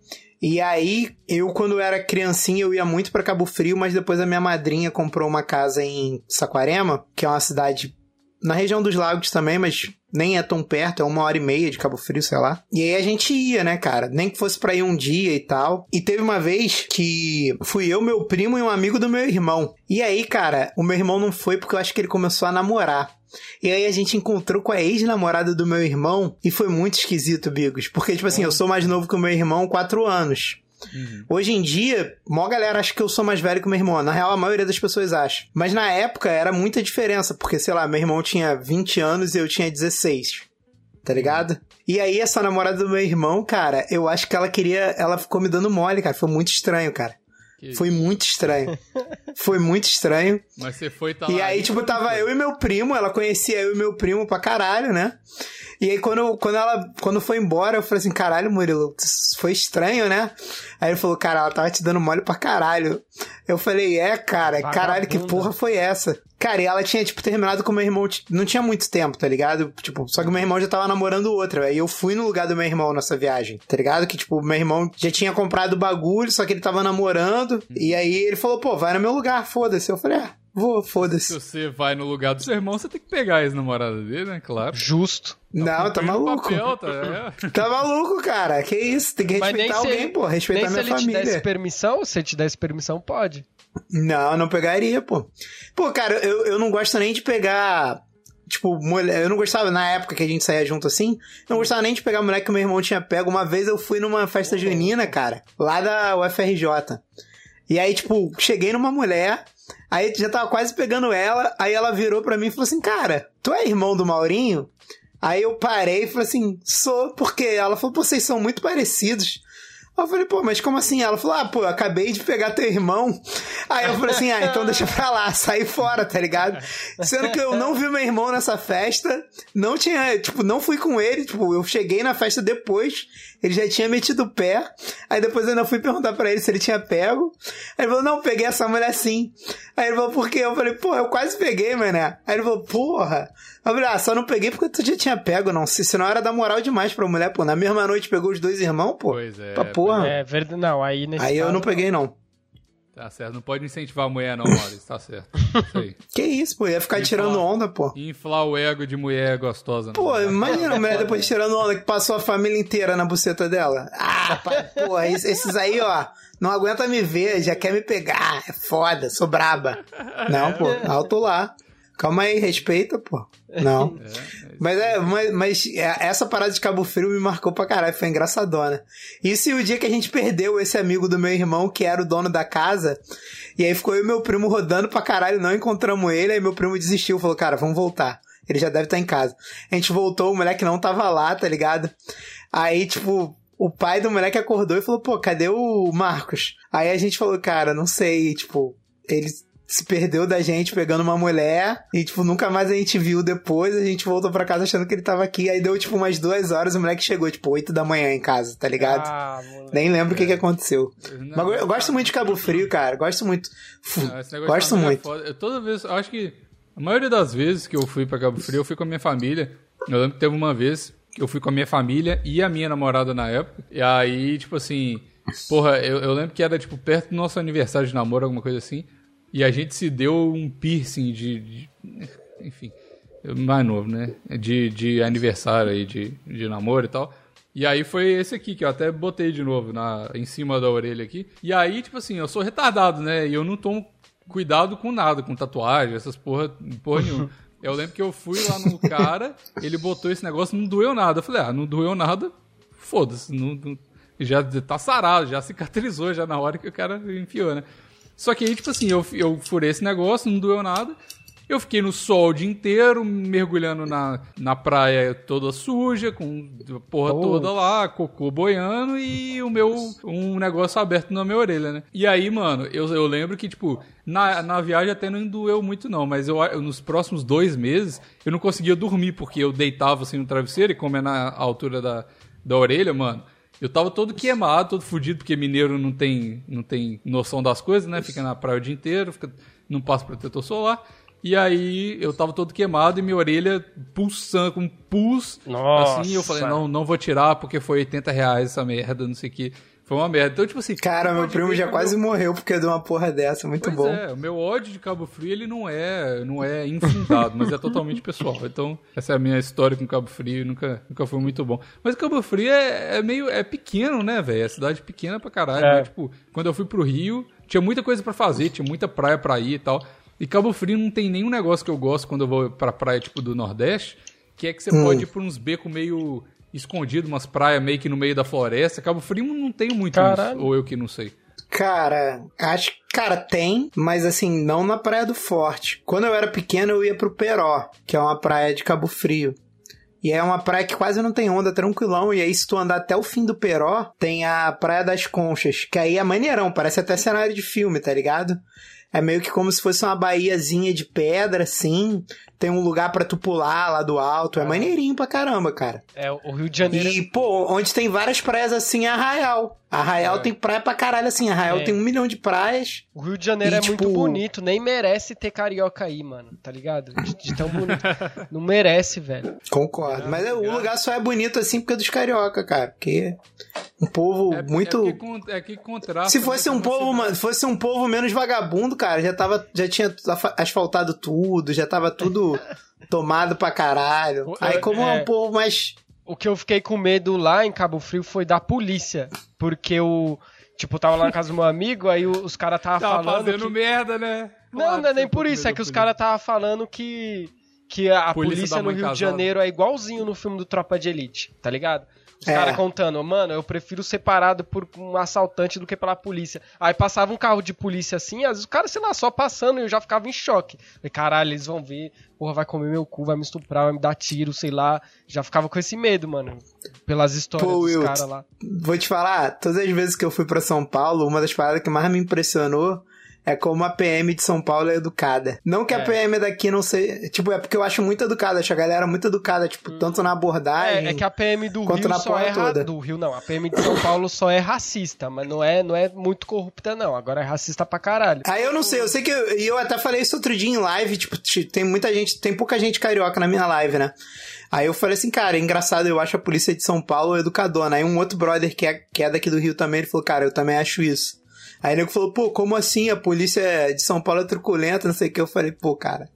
E aí, eu quando era criancinha, eu ia muito para Cabo Frio, mas depois a minha madrinha comprou uma casa em Saquarema, que é uma cidade na região dos lagos também, mas nem é tão perto, é uma hora e meia de Cabo Frio, sei lá. E aí a gente ia, né, cara? Nem que fosse pra ir um dia e tal. E teve uma vez que fui eu, meu primo e um amigo do meu irmão. E aí, cara, o meu irmão não foi porque eu acho que ele começou a namorar. E aí a gente encontrou com a ex-namorada do meu irmão e foi muito esquisito, Bigos. Porque, tipo assim, eu sou mais novo que o meu irmão, quatro anos. Uhum. Hoje em dia, mó galera acha que eu sou mais velho que o meu irmão. Na real, a maioria das pessoas acha. Mas na época era muita diferença, porque, sei lá, meu irmão tinha 20 anos e eu tinha 16. Tá ligado? E aí, essa namorada do meu irmão, cara, eu acho que ela queria. Ela ficou me dando mole, cara. Foi muito estranho, cara. Que foi muito estranho. foi muito estranho. Mas você foi tá E aí, tipo, tava eu e meu primo, ela conhecia eu e meu primo pra caralho, né? E aí, quando, quando ela quando foi embora, eu falei assim: caralho, Murilo, foi estranho, né? Aí ele falou: cara, ela tava te dando mole pra caralho. Eu falei: é, cara, Vagabunda. caralho, que porra foi essa? Cara, e ela tinha, tipo, terminado com meu irmão. Não tinha muito tempo, tá ligado? Tipo, só que meu irmão já tava namorando outra. Aí eu fui no lugar do meu irmão nessa viagem, tá ligado? Que, tipo, meu irmão já tinha comprado o bagulho, só que ele tava namorando. E aí ele falou: pô, vai no meu lugar, foda-se. Eu falei: é. Vou, foda-se. Se você vai no lugar do seu irmão, você tem que pegar a ex-namorada dele, né? Claro. Justo. Não, tá, tá maluco. Papel, tá, é. tá, maluco, cara. Que isso? Tem que respeitar alguém, ele, pô. Respeitar minha família. Se ele te desse permissão, se ele te desse permissão, pode. Não, não pegaria, pô. Pô, cara, eu, eu não gosto nem de pegar. Tipo, mulher, eu não gostava, na época que a gente saía junto assim, não gostava nem de pegar a mulher que meu irmão tinha pego. Uma vez eu fui numa festa junina, cara, lá da UFRJ. E aí, tipo, cheguei numa mulher, Aí já tava quase pegando ela, aí ela virou pra mim e falou assim: Cara, tu é irmão do Maurinho? Aí eu parei e falei assim: Sou, porque ela falou: Pô, vocês são muito parecidos. Eu falei, pô, mas como assim? Ela falou, ah, pô, eu acabei de pegar teu irmão. Aí eu falei assim, ah, então deixa pra lá, saí fora, tá ligado? Sendo que eu não vi meu irmão nessa festa, não tinha, tipo, não fui com ele, tipo, eu cheguei na festa depois, ele já tinha metido o pé, aí depois eu ainda fui perguntar para ele se ele tinha pego. Aí ele falou, não, peguei essa mulher sim. Aí ele falou, por quê? Eu falei, pô, eu quase peguei, mané. Aí ele falou, porra. Eu falei, ah, só não peguei porque tu já tinha pego, não. Se, senão era dar moral demais pra mulher, pô. Na mesma noite pegou os dois irmãos, pô. Pois é. Pra porra. É verdade, não, aí nesse Aí caso, eu não peguei, não. Tá certo, não pode incentivar a mulher não, Maurício, tá certo. Isso aí. que isso, pô, ia ficar Inflar, tirando onda, pô. Inflar o ego de mulher gostosa. Pô, imagina a mulher depois tirando onda que passou a família inteira na buceta dela. Ah, pô, esses aí, ó, não aguenta me ver, já quer me pegar, é foda, sou braba. Não, pô, alto lá. Calma aí, respeita, pô. Não. É, é mas é, mas, mas, essa parada de Cabo Frio me marcou pra caralho, foi engraçadona. Isso e o dia que a gente perdeu esse amigo do meu irmão, que era o dono da casa, e aí ficou eu e meu primo rodando pra caralho, não encontramos ele, aí meu primo desistiu, falou, cara, vamos voltar. Ele já deve estar tá em casa. A gente voltou, o moleque não tava lá, tá ligado? Aí, tipo, o pai do moleque acordou e falou, pô, cadê o Marcos? Aí a gente falou, cara, não sei, tipo, eles se perdeu da gente pegando uma mulher e, tipo, nunca mais a gente viu depois. A gente voltou pra casa achando que ele tava aqui. Aí deu, tipo, umas duas horas o moleque chegou, tipo, oito da manhã em casa, tá ligado? Ah, Nem lembro o que, que aconteceu. Não, Mas eu, eu gosto muito de Cabo Frio, cara. Gosto muito. Não, gosto é muito. É eu, toda vez, eu acho que a maioria das vezes que eu fui pra Cabo Frio, eu fui com a minha família. Eu lembro que teve uma vez que eu fui com a minha família e a minha namorada na época. E aí, tipo assim. Porra, eu, eu lembro que era, tipo, perto do nosso aniversário de namoro, alguma coisa assim. E a gente se deu um piercing de. de enfim, mais novo, né? De, de aniversário aí, de, de namoro e tal. E aí foi esse aqui, que eu até botei de novo na, em cima da orelha aqui. E aí, tipo assim, eu sou retardado, né? E eu não tomo cuidado com nada, com tatuagem, essas porra, porra nenhuma. Eu lembro que eu fui lá no cara, ele botou esse negócio, não doeu nada. Eu falei, ah, não doeu nada, foda-se. Não, não, já tá sarado, já cicatrizou já na hora que o cara enfiou, né? Só que aí, tipo assim, eu, eu furei esse negócio, não doeu nada. Eu fiquei no sol o dia inteiro, mergulhando na, na praia toda suja, com a porra oh. toda lá, cocô boiando e o meu. um negócio aberto na minha orelha, né? E aí, mano, eu, eu lembro que, tipo, na, na viagem até não doeu muito, não, mas eu, eu, nos próximos dois meses eu não conseguia dormir, porque eu deitava assim no travesseiro e como é na altura da, da orelha, mano. Eu tava todo queimado, todo fudido, porque mineiro não tem, não tem noção das coisas, né? Fica na praia o dia inteiro, fica, não passa protetor solar. E aí eu tava todo queimado e minha orelha pulsando, com pus. Nossa. Assim, eu falei, não, não vou tirar porque foi 80 reais essa merda, não sei o que. Foi uma merda. Então, tipo assim. Cara, meu primo já quase meu... morreu porque deu uma porra dessa. Muito pois bom. É, o meu ódio de Cabo Frio, ele não é, não é infundado, mas é totalmente pessoal. Então, essa é a minha história com Cabo Frio. Nunca, nunca foi muito bom. Mas Cabo Frio é, é meio. É pequeno, né, velho? É cidade pequena pra caralho. É. Né? Tipo, quando eu fui pro Rio, tinha muita coisa para fazer, tinha muita praia pra ir e tal. E Cabo Frio não tem nenhum negócio que eu gosto quando eu vou pra praia, tipo, do Nordeste, que é que você hum. pode ir por uns becos meio escondido, umas praias meio que no meio da floresta. Cabo Frio não tem muito Caralho. isso, ou eu que não sei. Cara, acho Cara, tem, mas assim, não na Praia do Forte. Quando eu era pequeno, eu ia pro Peró, que é uma praia de Cabo Frio. E é uma praia que quase não tem onda, tranquilão. E aí, se tu andar até o fim do Peró, tem a Praia das Conchas, que aí é maneirão, parece até cenário de filme, tá ligado? É meio que como se fosse uma baiazinha de pedra, assim. Tem um lugar para tu pular lá do alto. É maneirinho pra caramba, cara. É, o Rio de Janeiro. E, pô, onde tem várias praias assim é Arraial. Arraial é. tem praia pra caralho assim. Arraial é. tem um milhão de praias. O Rio de Janeiro e, é tipo... muito bonito. Nem merece ter carioca aí, mano. Tá ligado? De, de tão bonito. Não merece, velho. Concordo. É, Mas é, o lugar só é bonito assim porque é dos carioca, cara. Porque um povo é, muito. É que, é que contrasta. Se fosse um povo, mano, fosse um povo menos vagabundo, cara, já tava, já tinha asfaltado tudo, já tava tudo tomado pra caralho. Aí como é, é um povo mais o que eu fiquei com medo lá em Cabo Frio foi da polícia, porque o Tipo, eu tava lá na casa do meu amigo, aí os caras tava, tava falando. fazendo que... merda, né? Não, claro, não é nem por isso, é que os caras tava falando que. Que a polícia, polícia no Rio casada. de Janeiro é igualzinho no filme do Tropa de Elite, tá ligado? Os é. caras contando, mano, eu prefiro ser parado por um assaltante do que pela polícia. Aí passava um carro de polícia assim, às vezes o cara, sei lá, só passando e eu já ficava em choque. Falei, caralho, eles vão ver, porra, vai comer meu cu, vai me estuprar, vai me dar tiro, sei lá. Já ficava com esse medo, mano. Pelas histórias Pô, dos caras lá. Vou te falar, todas as vezes que eu fui para São Paulo, uma das paradas que mais me impressionou é como a PM de São Paulo é educada. Não que é. a PM daqui não seja. Tipo, é porque eu acho muito educada. Acho a galera muito educada, tipo, hum. tanto na abordagem. É, é, que a PM do Rio só é. Toda. Do Rio não. A PM de São Paulo só é racista, mas não é, não é muito corrupta, não. Agora é racista pra caralho. Aí eu não sei, eu sei que. E eu, eu até falei isso outro dia em live, tipo, tem muita gente, tem pouca gente carioca na minha live, né? Aí eu falei assim, cara, é engraçado, eu acho a polícia de São Paulo educadona. Aí um outro brother que é, que é daqui do Rio também, ele falou, cara, eu também acho isso. Aí o nego falou, pô, como assim? A polícia de São Paulo é truculenta, não sei o que. Eu falei, pô, cara.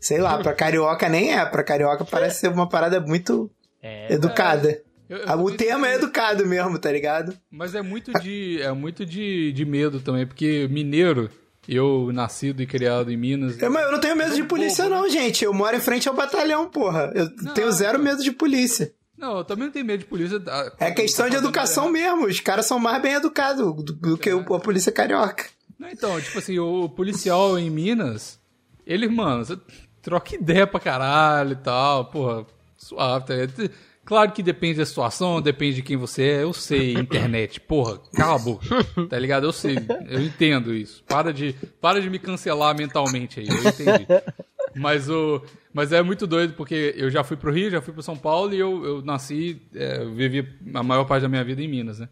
Sei lá, pra carioca nem é. Pra carioca parece ser uma parada muito é, educada. Eu, eu o tema é educado mesmo, tá ligado? Mas é muito de, é muito de, de medo também, porque mineiro, eu nascido e criado em Minas. Eu, mas eu não tenho medo de polícia, não, gente. Eu moro em frente ao batalhão, porra. Eu não, tenho zero medo de polícia. Não, eu também não tenho medo de polícia. É questão de educação mesmo. Os caras são mais bem educados do, do que é. a polícia carioca. Não, então, tipo assim, o policial em Minas, ele, mano, você troca ideia pra caralho e tal, porra, suave, tá Claro que depende da situação, depende de quem você é. Eu sei, internet, porra, cala a boca. Tá ligado? Eu sei, eu entendo isso. Para de, para de me cancelar mentalmente aí, eu entendi. Mas o. Mas é muito doido, porque eu já fui pro Rio, já fui pro São Paulo e eu, eu nasci, é, vivi a maior parte da minha vida em Minas, né?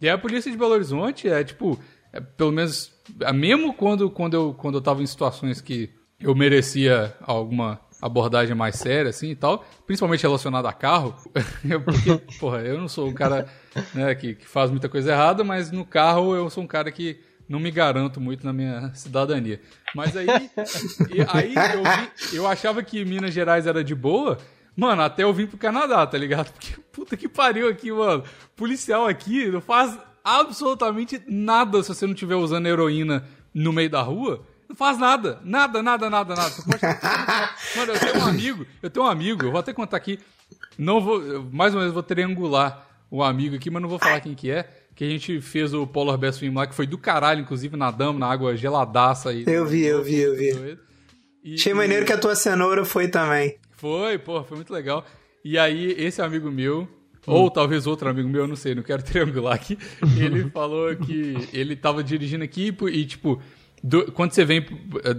E a polícia de Belo Horizonte é tipo, é, pelo menos, é, mesmo quando, quando, eu, quando eu tava em situações que eu merecia alguma abordagem mais séria, assim e tal, principalmente relacionada a carro, porque, porra, eu não sou um cara né, que, que faz muita coisa errada, mas no carro eu sou um cara que não me garanto muito na minha cidadania. Mas aí, aí eu, vi, eu achava que Minas Gerais era de boa, mano, até eu vim pro Canadá, tá ligado? Porque puta que pariu aqui, mano. Policial aqui não faz absolutamente nada se você não estiver usando heroína no meio da rua. Não faz nada. Nada, nada, nada, nada. Pode... Mano, eu tenho um amigo, eu tenho um amigo, eu vou até contar aqui. Não vou, mais ou menos vou triangular o um amigo aqui, mas não vou falar quem que é que a gente fez o Polar Bear Swim lá, que foi do caralho, inclusive nadamos na água geladaça aí. Eu vi, eu vi, eu vi. E, Achei maneiro que a tua cenoura foi também. Foi, pô, foi muito legal. E aí, esse amigo meu, hum. ou talvez outro amigo meu, eu não sei, não quero triangular aqui, ele falou que ele tava dirigindo aqui e, tipo, do, quando você vem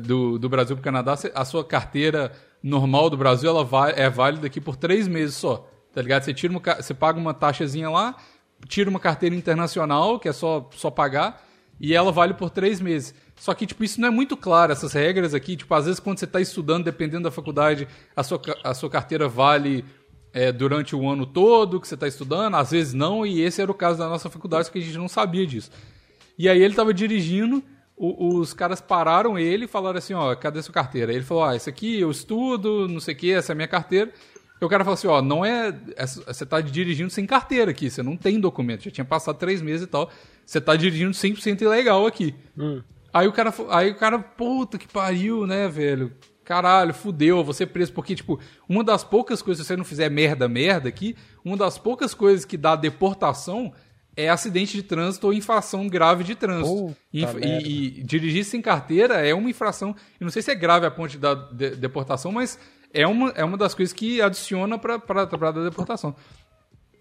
do, do Brasil pro Canadá, a sua carteira normal do Brasil ela vai, é válida aqui por três meses só. Tá ligado? Você, tira uma, você paga uma taxazinha lá, tira uma carteira internacional, que é só, só pagar, e ela vale por três meses. Só que, tipo, isso não é muito claro, essas regras aqui. Tipo, às vezes quando você está estudando, dependendo da faculdade, a sua, a sua carteira vale é, durante o ano todo que você está estudando, às vezes não, e esse era o caso da nossa faculdade, só que a gente não sabia disso. E aí ele estava dirigindo, o, os caras pararam ele e falaram assim, ó, cadê sua carteira? Ele falou, ah, isso aqui eu estudo, não sei o que, essa é a minha carteira. E o cara falou assim, ó, não é, é você tá dirigindo sem carteira aqui, você não tem documento, já tinha passado três meses e tal, você tá dirigindo 100% ilegal aqui. Hum. Aí o cara, aí o cara, puta que pariu, né, velho? Caralho, fudeu, vou ser preso. Porque, tipo, uma das poucas coisas, se você não fizer merda, merda aqui, uma das poucas coisas que dá deportação é acidente de trânsito ou infração grave de trânsito. E, e, e, dirigir sem carteira é uma infração. Eu não sei se é grave a ponte da de, deportação, mas é uma, é uma das coisas que adiciona pra dar deportação.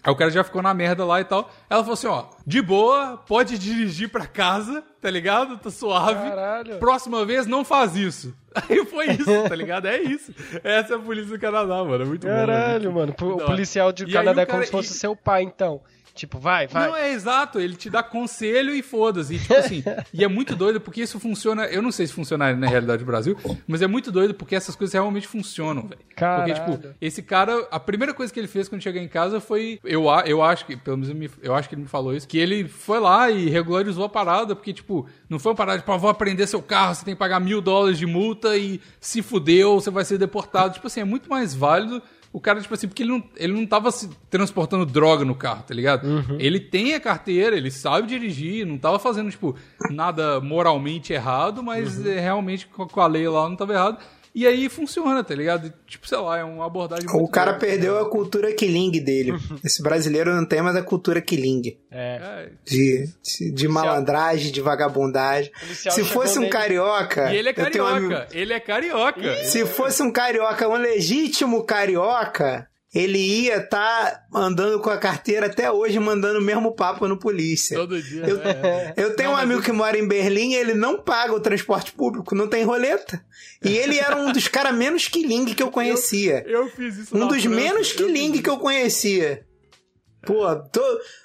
Aí o cara já ficou na merda lá e tal. Ela falou assim, ó, de boa, pode dirigir pra casa, tá ligado? Tá suave. Caralho. Próxima vez não faz isso. Aí foi isso, tá ligado? É isso. Essa é a polícia do Canadá, mano. É muito Caralho, bom, mano. O policial de Canadá é como se fosse e... seu pai, então. Tipo, vai, vai. Não, é exato, ele te dá conselho e foda-se. Tipo assim, e é muito doido porque isso funciona. Eu não sei se funciona na realidade do Brasil, mas é muito doido porque essas coisas realmente funcionam, velho. Porque, tipo, esse cara, a primeira coisa que ele fez quando chegou em casa foi. Eu, eu acho que, pelo menos eu acho que ele me falou isso, que ele foi lá e regularizou a parada, porque, tipo, não foi uma parada de, tipo, ah, vou aprender seu carro, você tem que pagar mil dólares de multa e se fudeu, você vai ser deportado. Tipo assim, é muito mais válido o cara, tipo assim, porque ele não, ele não tava se transportando droga no carro, tá ligado? Uhum. Ele tem a carteira, ele sabe dirigir, não tava fazendo, tipo, nada moralmente errado, mas uhum. é, realmente com a lei lá não tava errado. E aí funciona, tá ligado? Tipo, sei lá, é uma abordagem O cara boa. perdeu a cultura killing dele. Esse brasileiro não tem mais a cultura killing. É. De, de, de malandragem, de vagabundagem. Se fosse um carioca. E ele é carioca. Um... Ele é carioca. Se fosse um carioca, um legítimo carioca, ele ia estar tá andando com a carteira até hoje, mandando o mesmo papo no polícia. Todo dia. Eu, é. eu tenho não, um amigo que mora em Berlim e ele não paga o transporte público, não tem roleta. E ele era um dos caras menos quiling que eu conhecia. Eu, eu fiz isso Um dos França. menos quiling que eu conhecia. Pô, tô...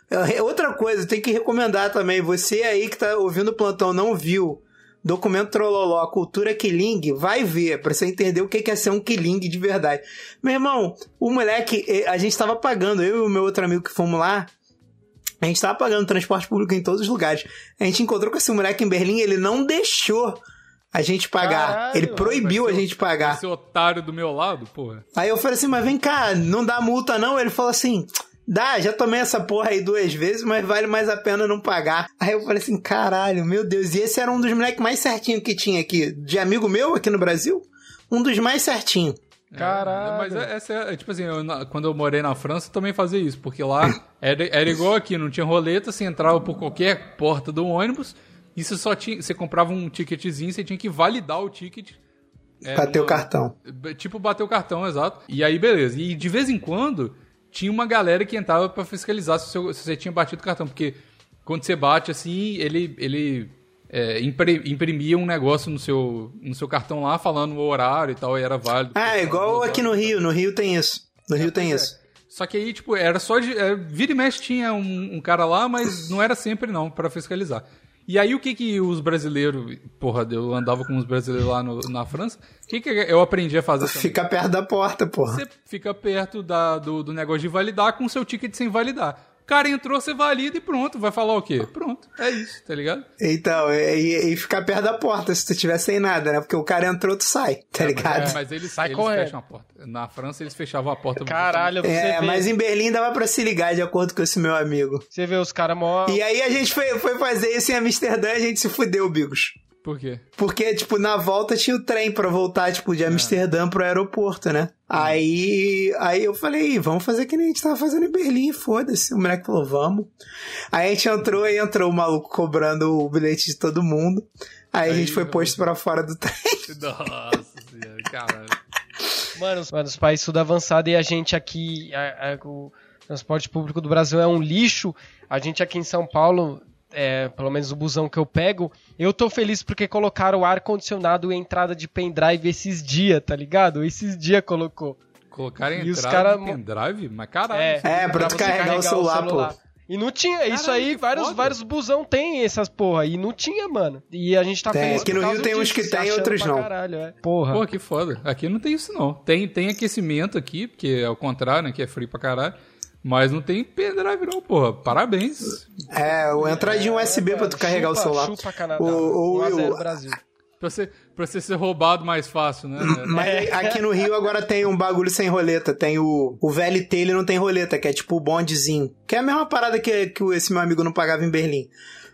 É, outra coisa, tem que recomendar também. Você aí que tá ouvindo o plantão não viu documento Trololó, cultura Killing, vai ver, pra você entender o que é ser um Killing de verdade. Meu irmão, o moleque, a gente tava pagando, eu e o meu outro amigo que fomos lá, a gente tava pagando transporte público em todos os lugares. A gente encontrou com esse moleque em Berlim, ele não deixou a gente pagar. Caralho, ele proibiu a gente pagar. Esse otário do meu lado, porra. Aí eu falei assim, mas vem cá, não dá multa não? Ele falou assim, Dá, já tomei essa porra aí duas vezes, mas vale mais a pena não pagar. Aí eu falei assim, caralho, meu Deus. E esse era um dos moleques mais certinhos que tinha aqui. De amigo meu aqui no Brasil, um dos mais certinhos. É, caralho. mas é, essa é, tipo assim, eu, quando eu morei na França, eu também fazia isso, porque lá era, era igual aqui, não tinha roleta, você entrava por qualquer porta do ônibus, e você só tinha, você comprava um ticketzinho, você tinha que validar o ticket. É, bater o cartão. Tipo, bater o cartão, exato. E aí, beleza. E de vez em quando, tinha uma galera que entrava para fiscalizar se, seu, se, você tinha batido o cartão, porque quando você bate assim, ele, ele é, imprimia um negócio no seu, no seu cartão lá, falando o horário e tal, e era válido. Ah, é igual aqui no Rio, no Rio tem isso. No é, Rio tem é. isso. Só que aí, tipo, era só de. É, vira e mexe tinha um, um, cara lá, mas não era sempre não, para fiscalizar. E aí o que que os brasileiros, porra, eu andava com os brasileiros lá no, na França, o que que eu aprendi a fazer também? Fica perto da porta, porra. Você fica perto da, do, do negócio de validar com o seu ticket sem validar cara entrou, você valida e pronto. Vai falar o quê? Pronto. É isso, tá ligado? Então, e, e ficar perto da porta se tu tiver sem nada, né? Porque o cara entrou, tu sai, tá é, ligado? Mas, é, mas eles, Sai eles fecham a porta. Na França, eles fechavam a porta. Caralho, você É, vê. mas em Berlim dava pra se ligar, de acordo com esse meu amigo. Você vê os caras mó... E aí a gente foi, foi fazer isso em Amsterdã e a gente se fudeu, Bigos. Por quê? Porque, tipo, na volta tinha o trem pra voltar, tipo, de é. Amsterdã é. pro aeroporto, né? Aí, aí eu falei, vamos fazer que nem a gente tava fazendo em Berlim, foda-se. O moleque falou, vamos. Aí a gente entrou e entrou o maluco cobrando o bilhete de todo mundo. Aí, aí a gente foi posto para fora do trem. Nossa senhora, caralho. Mano, mano, os países tudo avançado e a gente aqui, a, a, o transporte público do Brasil é um lixo. A gente aqui em São Paulo é, pelo menos o busão que eu pego, eu tô feliz porque colocaram ar-condicionado e entrada de pendrive esses dias, tá ligado? Esses dias colocou. Colocaram e entrada cara... de pendrive? Mas caralho. É, é pra, pra tu carregar, carregar, o celular, o celular. pô. E não tinha, Caralho, isso aí, vários, vários busão tem essas porra, e não tinha, mano. E a gente tá tem, feliz Aqui no Rio tem uns que tem, outros não. Caralho, é. Porra. Pô, que foda. Aqui não tem isso não. Tem, tem aquecimento aqui, porque é o contrário, né, que é frio pra caralho. Mas não tem pendrive não, porra. Parabéns. É, o entradinha é, USB é, pra tu carregar chupa, o celular. Chupa Canadá. O, o, o, Brasil. Pra você, pra você ser roubado mais fácil, né? Mas aqui no Rio agora tem um bagulho sem roleta. Tem o, o VLT, ele não tem roleta, que é tipo o bondezinho. Que é a mesma parada que, que esse meu amigo não pagava em Berlim.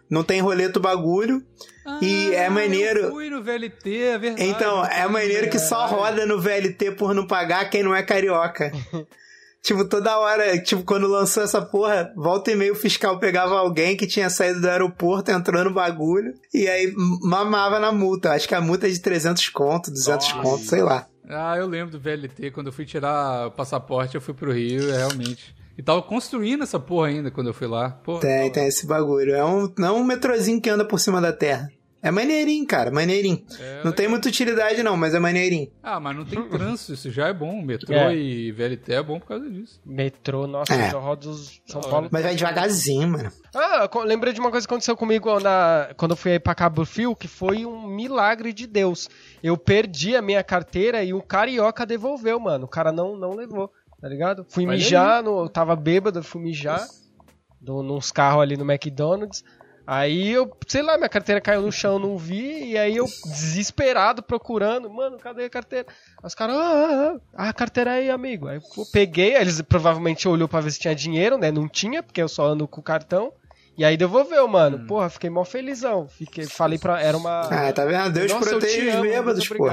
Não tem roleta o bagulho. Ah, e é maneiro. Eu fui no VLT, é verdade. Então, é maneiro que só roda no VLT por não pagar quem não é carioca. Tipo, toda hora, tipo, quando lançou essa porra, volta e meio o fiscal pegava alguém que tinha saído do aeroporto, entrou no bagulho, e aí mamava na multa. Acho que a multa é de 300 conto, 200 Nossa. conto, sei lá. Ah, eu lembro do VLT, quando eu fui tirar o passaporte, eu fui pro Rio, realmente. E tava construindo essa porra ainda quando eu fui lá. Porra, tem, tem esse bagulho. É um, não é um metrozinho que anda por cima da terra. É maneirinho, cara, maneirinho. É, não tem muita utilidade, não, mas é maneirinho. Ah, mas não tem trânsito, isso já é bom. Metrô é. e VLT é bom por causa disso. Metrô, nossa, é. eu rodo São Paulo. Mas vai devagarzinho, mano. Ah, lembrei de uma coisa que aconteceu comigo na, quando eu fui aí pra Cabo Frio, que foi um milagre de Deus. Eu perdi a minha carteira e o carioca devolveu, mano. O cara não, não levou, tá ligado? Fui mijar, no, eu tava bêbado, fui mijar do, nos carros ali no McDonald's. Aí eu, sei lá, minha carteira caiu no chão, não vi, e aí eu, desesperado, procurando, mano, cadê a carteira? Os caras, ah, ah, ah, a carteira aí, amigo. Aí eu peguei, eles provavelmente olhou pra ver se tinha dinheiro, né? Não tinha, porque eu só ando com o cartão. E aí devolveu, mano. Hum. Porra, fiquei mó felizão. Fiquei, falei pra. Era uma. Ah, tá vendo? Deus Nossa, protege os bêbados, pô.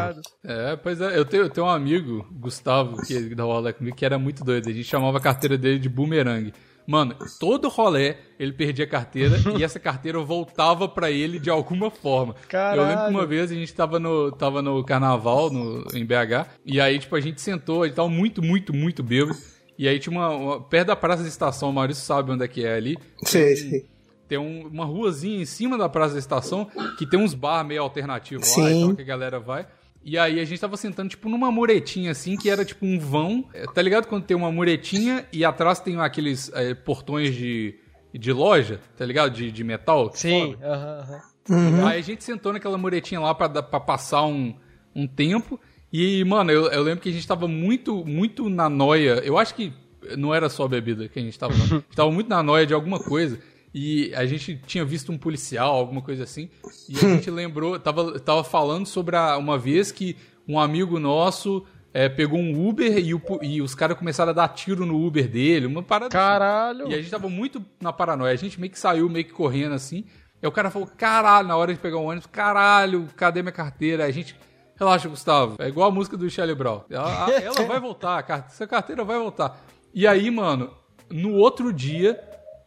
É, pois é. Eu tenho, eu tenho um amigo, Gustavo, que da aula comigo, que era muito doido. A gente chamava a carteira dele de boomerang. Mano, todo rolê ele perdia a carteira e essa carteira voltava para ele de alguma forma. Caralho. Eu lembro que uma vez a gente tava no, tava no carnaval no, em BH e aí, tipo, a gente sentou, a gente tava muito, muito, muito bêbado. E aí tinha uma, uma, Perto da Praça da Estação, o Maurício sabe onde é que é ali. Sim, sim. Tem um, uma ruazinha em cima da Praça da Estação que tem uns bar meio alternativos lá, então que a galera vai. E aí a gente tava sentando, tipo, numa muretinha, assim, que era tipo um vão. É, tá ligado quando tem uma muretinha e atrás tem aqueles é, portões de, de loja, tá ligado? De, de metal? Sim, aham, uhum. Aí a gente sentou naquela muretinha lá pra, pra passar um, um tempo. E, mano, eu, eu lembro que a gente tava muito, muito na noia. Eu acho que não era só a bebida que a gente tava. a gente tava muito na noia de alguma coisa. E a gente tinha visto um policial, alguma coisa assim. E a gente lembrou, tava, tava falando sobre a, uma vez que um amigo nosso é, pegou um Uber e, o, e os caras começaram a dar tiro no Uber dele, uma parada. Assim. Caralho! Assim. E a gente tava muito na paranoia. A gente meio que saiu, meio que correndo assim. E o cara falou: caralho, na hora de pegar o ônibus, caralho, cadê minha carteira? A gente. Relaxa, Gustavo. É igual a música do Charlie Brown. Ela, ela vai voltar, essa carteira vai voltar. E aí, mano, no outro dia,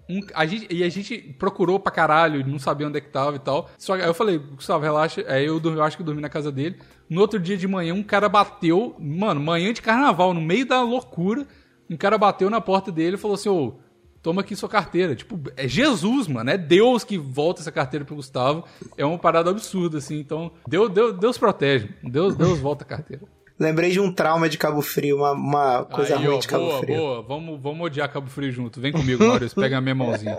um, a gente, e a gente procurou pra caralho, não sabia onde é que tava e tal. Só eu falei, Gustavo, relaxa. Aí eu, eu acho que eu dormi na casa dele. No outro dia de manhã, um cara bateu, mano, manhã de carnaval, no meio da loucura, um cara bateu na porta dele e falou assim: ô, toma aqui sua carteira. Tipo, é Jesus, mano. É Deus que volta essa carteira pro Gustavo. É uma parada absurda, assim. Então, Deus, Deus, Deus protege. Deus, Deus volta a carteira. Lembrei de um trauma de Cabo Frio, uma, uma coisa Aí, ruim ó, de Cabo boa, Frio. Boa, vamos, vamos odiar Cabo Frio junto. Vem comigo, Maurício, pega a minha mãozinha.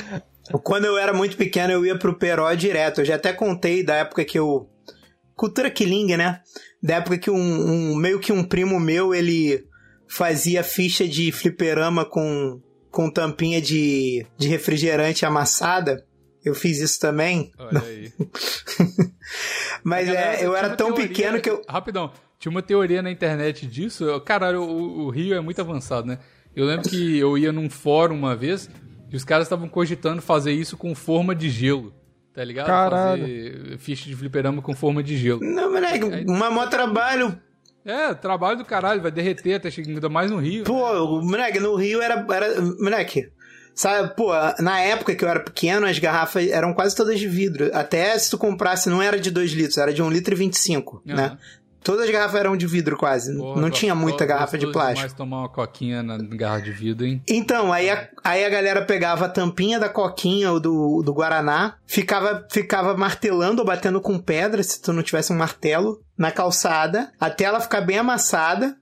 Quando eu era muito pequeno, eu ia pro Peró direto. Eu já até contei da época que eu. Cultura Killing, né? Da época que um, um meio que um primo meu, ele fazia ficha de fliperama com, com tampinha de, de refrigerante amassada. Eu fiz isso também. Olha aí. Mas é, eu era tão teoria, pequeno que eu. Rapidão, tinha uma teoria na internet disso. Caralho, o, o Rio é muito avançado, né? Eu lembro que eu ia num fórum uma vez e os caras estavam cogitando fazer isso com forma de gelo. Tá ligado? Caralho. Fazer ficha de fliperama com forma de gelo. Não, moleque, Aí... uma mó trabalho. É, trabalho do caralho, vai derreter até chegando ainda mais no Rio. Pô, moleque, no Rio era. era moleque, Sabe, pô, na época que eu era pequeno, as garrafas eram quase todas de vidro. Até se tu comprasse, não era de 2 litros, era de 1 um litro e 25, uhum. né? Todas as garrafas eram de vidro quase. Porra, não tinha muita garrafa de plástico. mais tomar uma coquinha na garrafa de vidro, hein? Então, aí a, aí a galera pegava a tampinha da coquinha ou do, do Guaraná, ficava, ficava martelando ou batendo com pedra, se tu não tivesse um martelo, na calçada, até ela ficar bem amassada.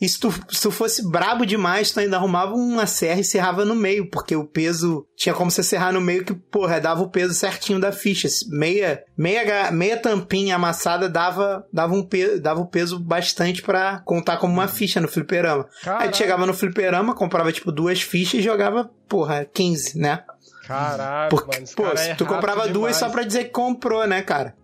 E se tu, se tu fosse brabo demais, tu ainda arrumava uma serra e serrava no meio, porque o peso tinha como você serrar no meio que, porra, dava o peso certinho da ficha. Meia, meia, meia tampinha amassada dava, dava, um peso, dava o peso bastante para contar como uma ficha no fliperama. Caralho. Aí tu chegava no fliperama, comprava tipo duas fichas e jogava, porra, 15, né? Caralho, Porque, mano, pô, é tu comprava demais. duas só pra dizer que comprou, né, cara?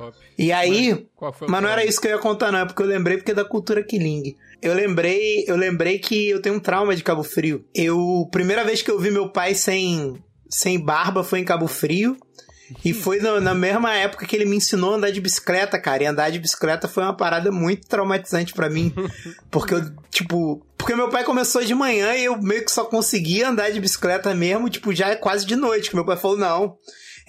Top. E aí, mas, mas não era isso que eu ia contar, não, é porque eu lembrei porque é da cultura Killing. Eu lembrei, eu lembrei que eu tenho um trauma de Cabo Frio. Eu, primeira vez que eu vi meu pai sem sem barba foi em Cabo Frio. E foi no, na mesma época que ele me ensinou a andar de bicicleta, cara. E andar de bicicleta foi uma parada muito traumatizante para mim. Porque eu, tipo. Porque meu pai começou de manhã e eu meio que só conseguia andar de bicicleta mesmo, tipo, já é quase de noite. Que meu pai falou: não.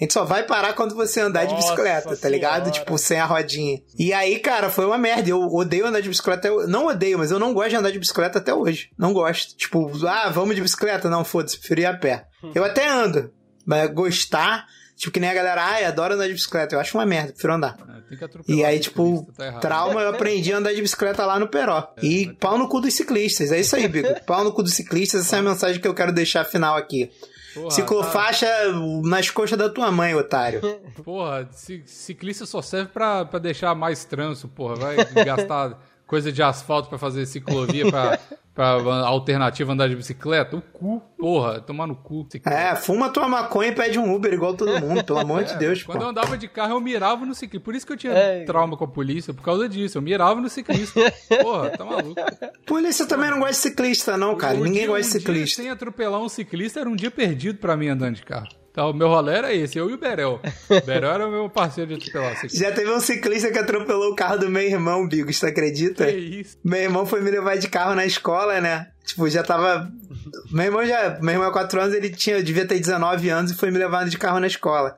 A gente só vai parar quando você andar Nossa de bicicleta, tá ligado? Senhora. Tipo, sem a rodinha. E aí, cara, foi uma merda. Eu odeio andar de bicicleta. Eu não odeio, mas eu não gosto de andar de bicicleta até hoje. Não gosto. Tipo, ah, vamos de bicicleta? Não, foda-se, prefiro ir a pé. Eu até ando. Mas gostar. Tipo, que nem a galera, ai, adoro andar de bicicleta. Eu acho uma merda, prefiro andar. É, e aí, tipo, tá trauma, eu aprendi a andar de bicicleta lá no Peró. É, e pau no cu dos ciclistas. É isso aí, Bigo. pau no cu dos ciclistas. Essa é a mensagem que eu quero deixar final aqui. Porra, Ciclofaixa tá... nas coxas da tua mãe, otário. Porra, ciclista só serve pra, pra deixar mais trânsito, porra. Vai gastar coisa de asfalto para fazer ciclovia pra, pra alternativa andar de bicicleta? O cu, porra, tomar no cu. Cicleta. É, fuma tua maconha e pede um Uber igual todo mundo, pelo amor é, de Deus. Quando eu andava de carro, eu mirava no ciclista. Por isso que eu tinha é. trauma com a polícia, por causa disso. Eu mirava no ciclista. Porra, tá maluco. Polícia também não gosta de ciclista, não, cara. Ninguém dia, gosta de ciclista. sem atropelar um ciclista era um dia perdido para mim andando de carro. Então, o meu rolê era esse, eu e o Berel. O Berel era o meu parceiro de atropelar. Já teve um ciclista que atropelou o carro do meu irmão, Bigos, você acredita? Que isso? Meu irmão foi me levar de carro na escola, né? Tipo, já tava. Meu irmão já. Meu irmão é 4 anos, ele tinha, devia ter 19 anos e foi me levando de carro na escola.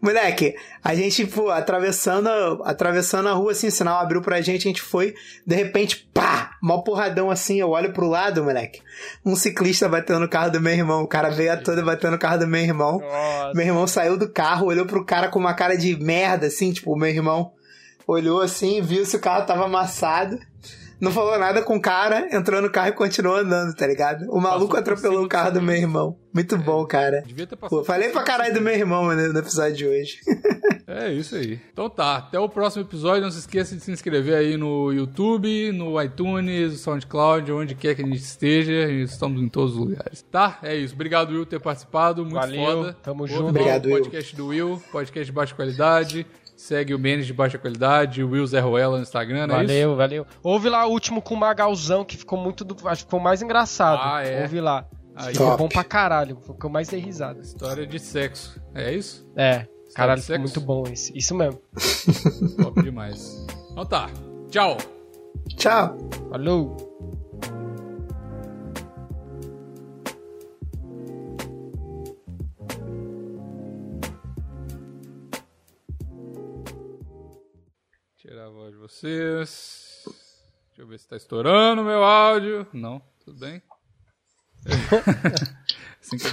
Moleque, a gente, pô, atravessando, atravessando a rua, assim, sinal abriu pra gente, a gente foi, de repente, pá! Mó porradão assim, eu olho pro lado, moleque. Um ciclista batendo no carro do meu irmão. O cara veio a toda batendo no carro do meu irmão. Nossa. Meu irmão saiu do carro, olhou pro cara com uma cara de merda, assim, tipo, o meu irmão olhou assim, viu se o carro tava amassado não falou nada com o cara, entrou no carro e continuou andando, tá ligado? O maluco Passou atropelou o carro do meu irmão. Muito é, bom, cara. Devia ter passado. Pô, falei pra caralho do meu irmão né, no episódio de hoje. é isso aí. Então tá, até o próximo episódio. Não se esqueça de se inscrever aí no YouTube, no iTunes, no SoundCloud, onde quer que a gente esteja. Estamos em todos os lugares. Tá? É isso. Obrigado, Will, por ter participado. Muito Valeu, foda. Tamo junto. Obrigado, Will. Podcast do Will, podcast de baixa qualidade. Segue o Menes de baixa qualidade, o Will Zé Ruela no Instagram, não é Valeu, isso? valeu. Ouve lá o último com o Magalzão, que ficou muito. Do... Acho que ficou mais engraçado. Ah, é. Ouve lá. Aí, ficou bom pra caralho. Ficou mais dei risada. História de sexo. É isso? É. História caralho, ficou muito bom esse. Isso mesmo. Top demais. Então tá. Tchau. Tchau. Falou. Vocês. Deixa eu ver se tá estourando meu áudio. Não, tudo bem. assim que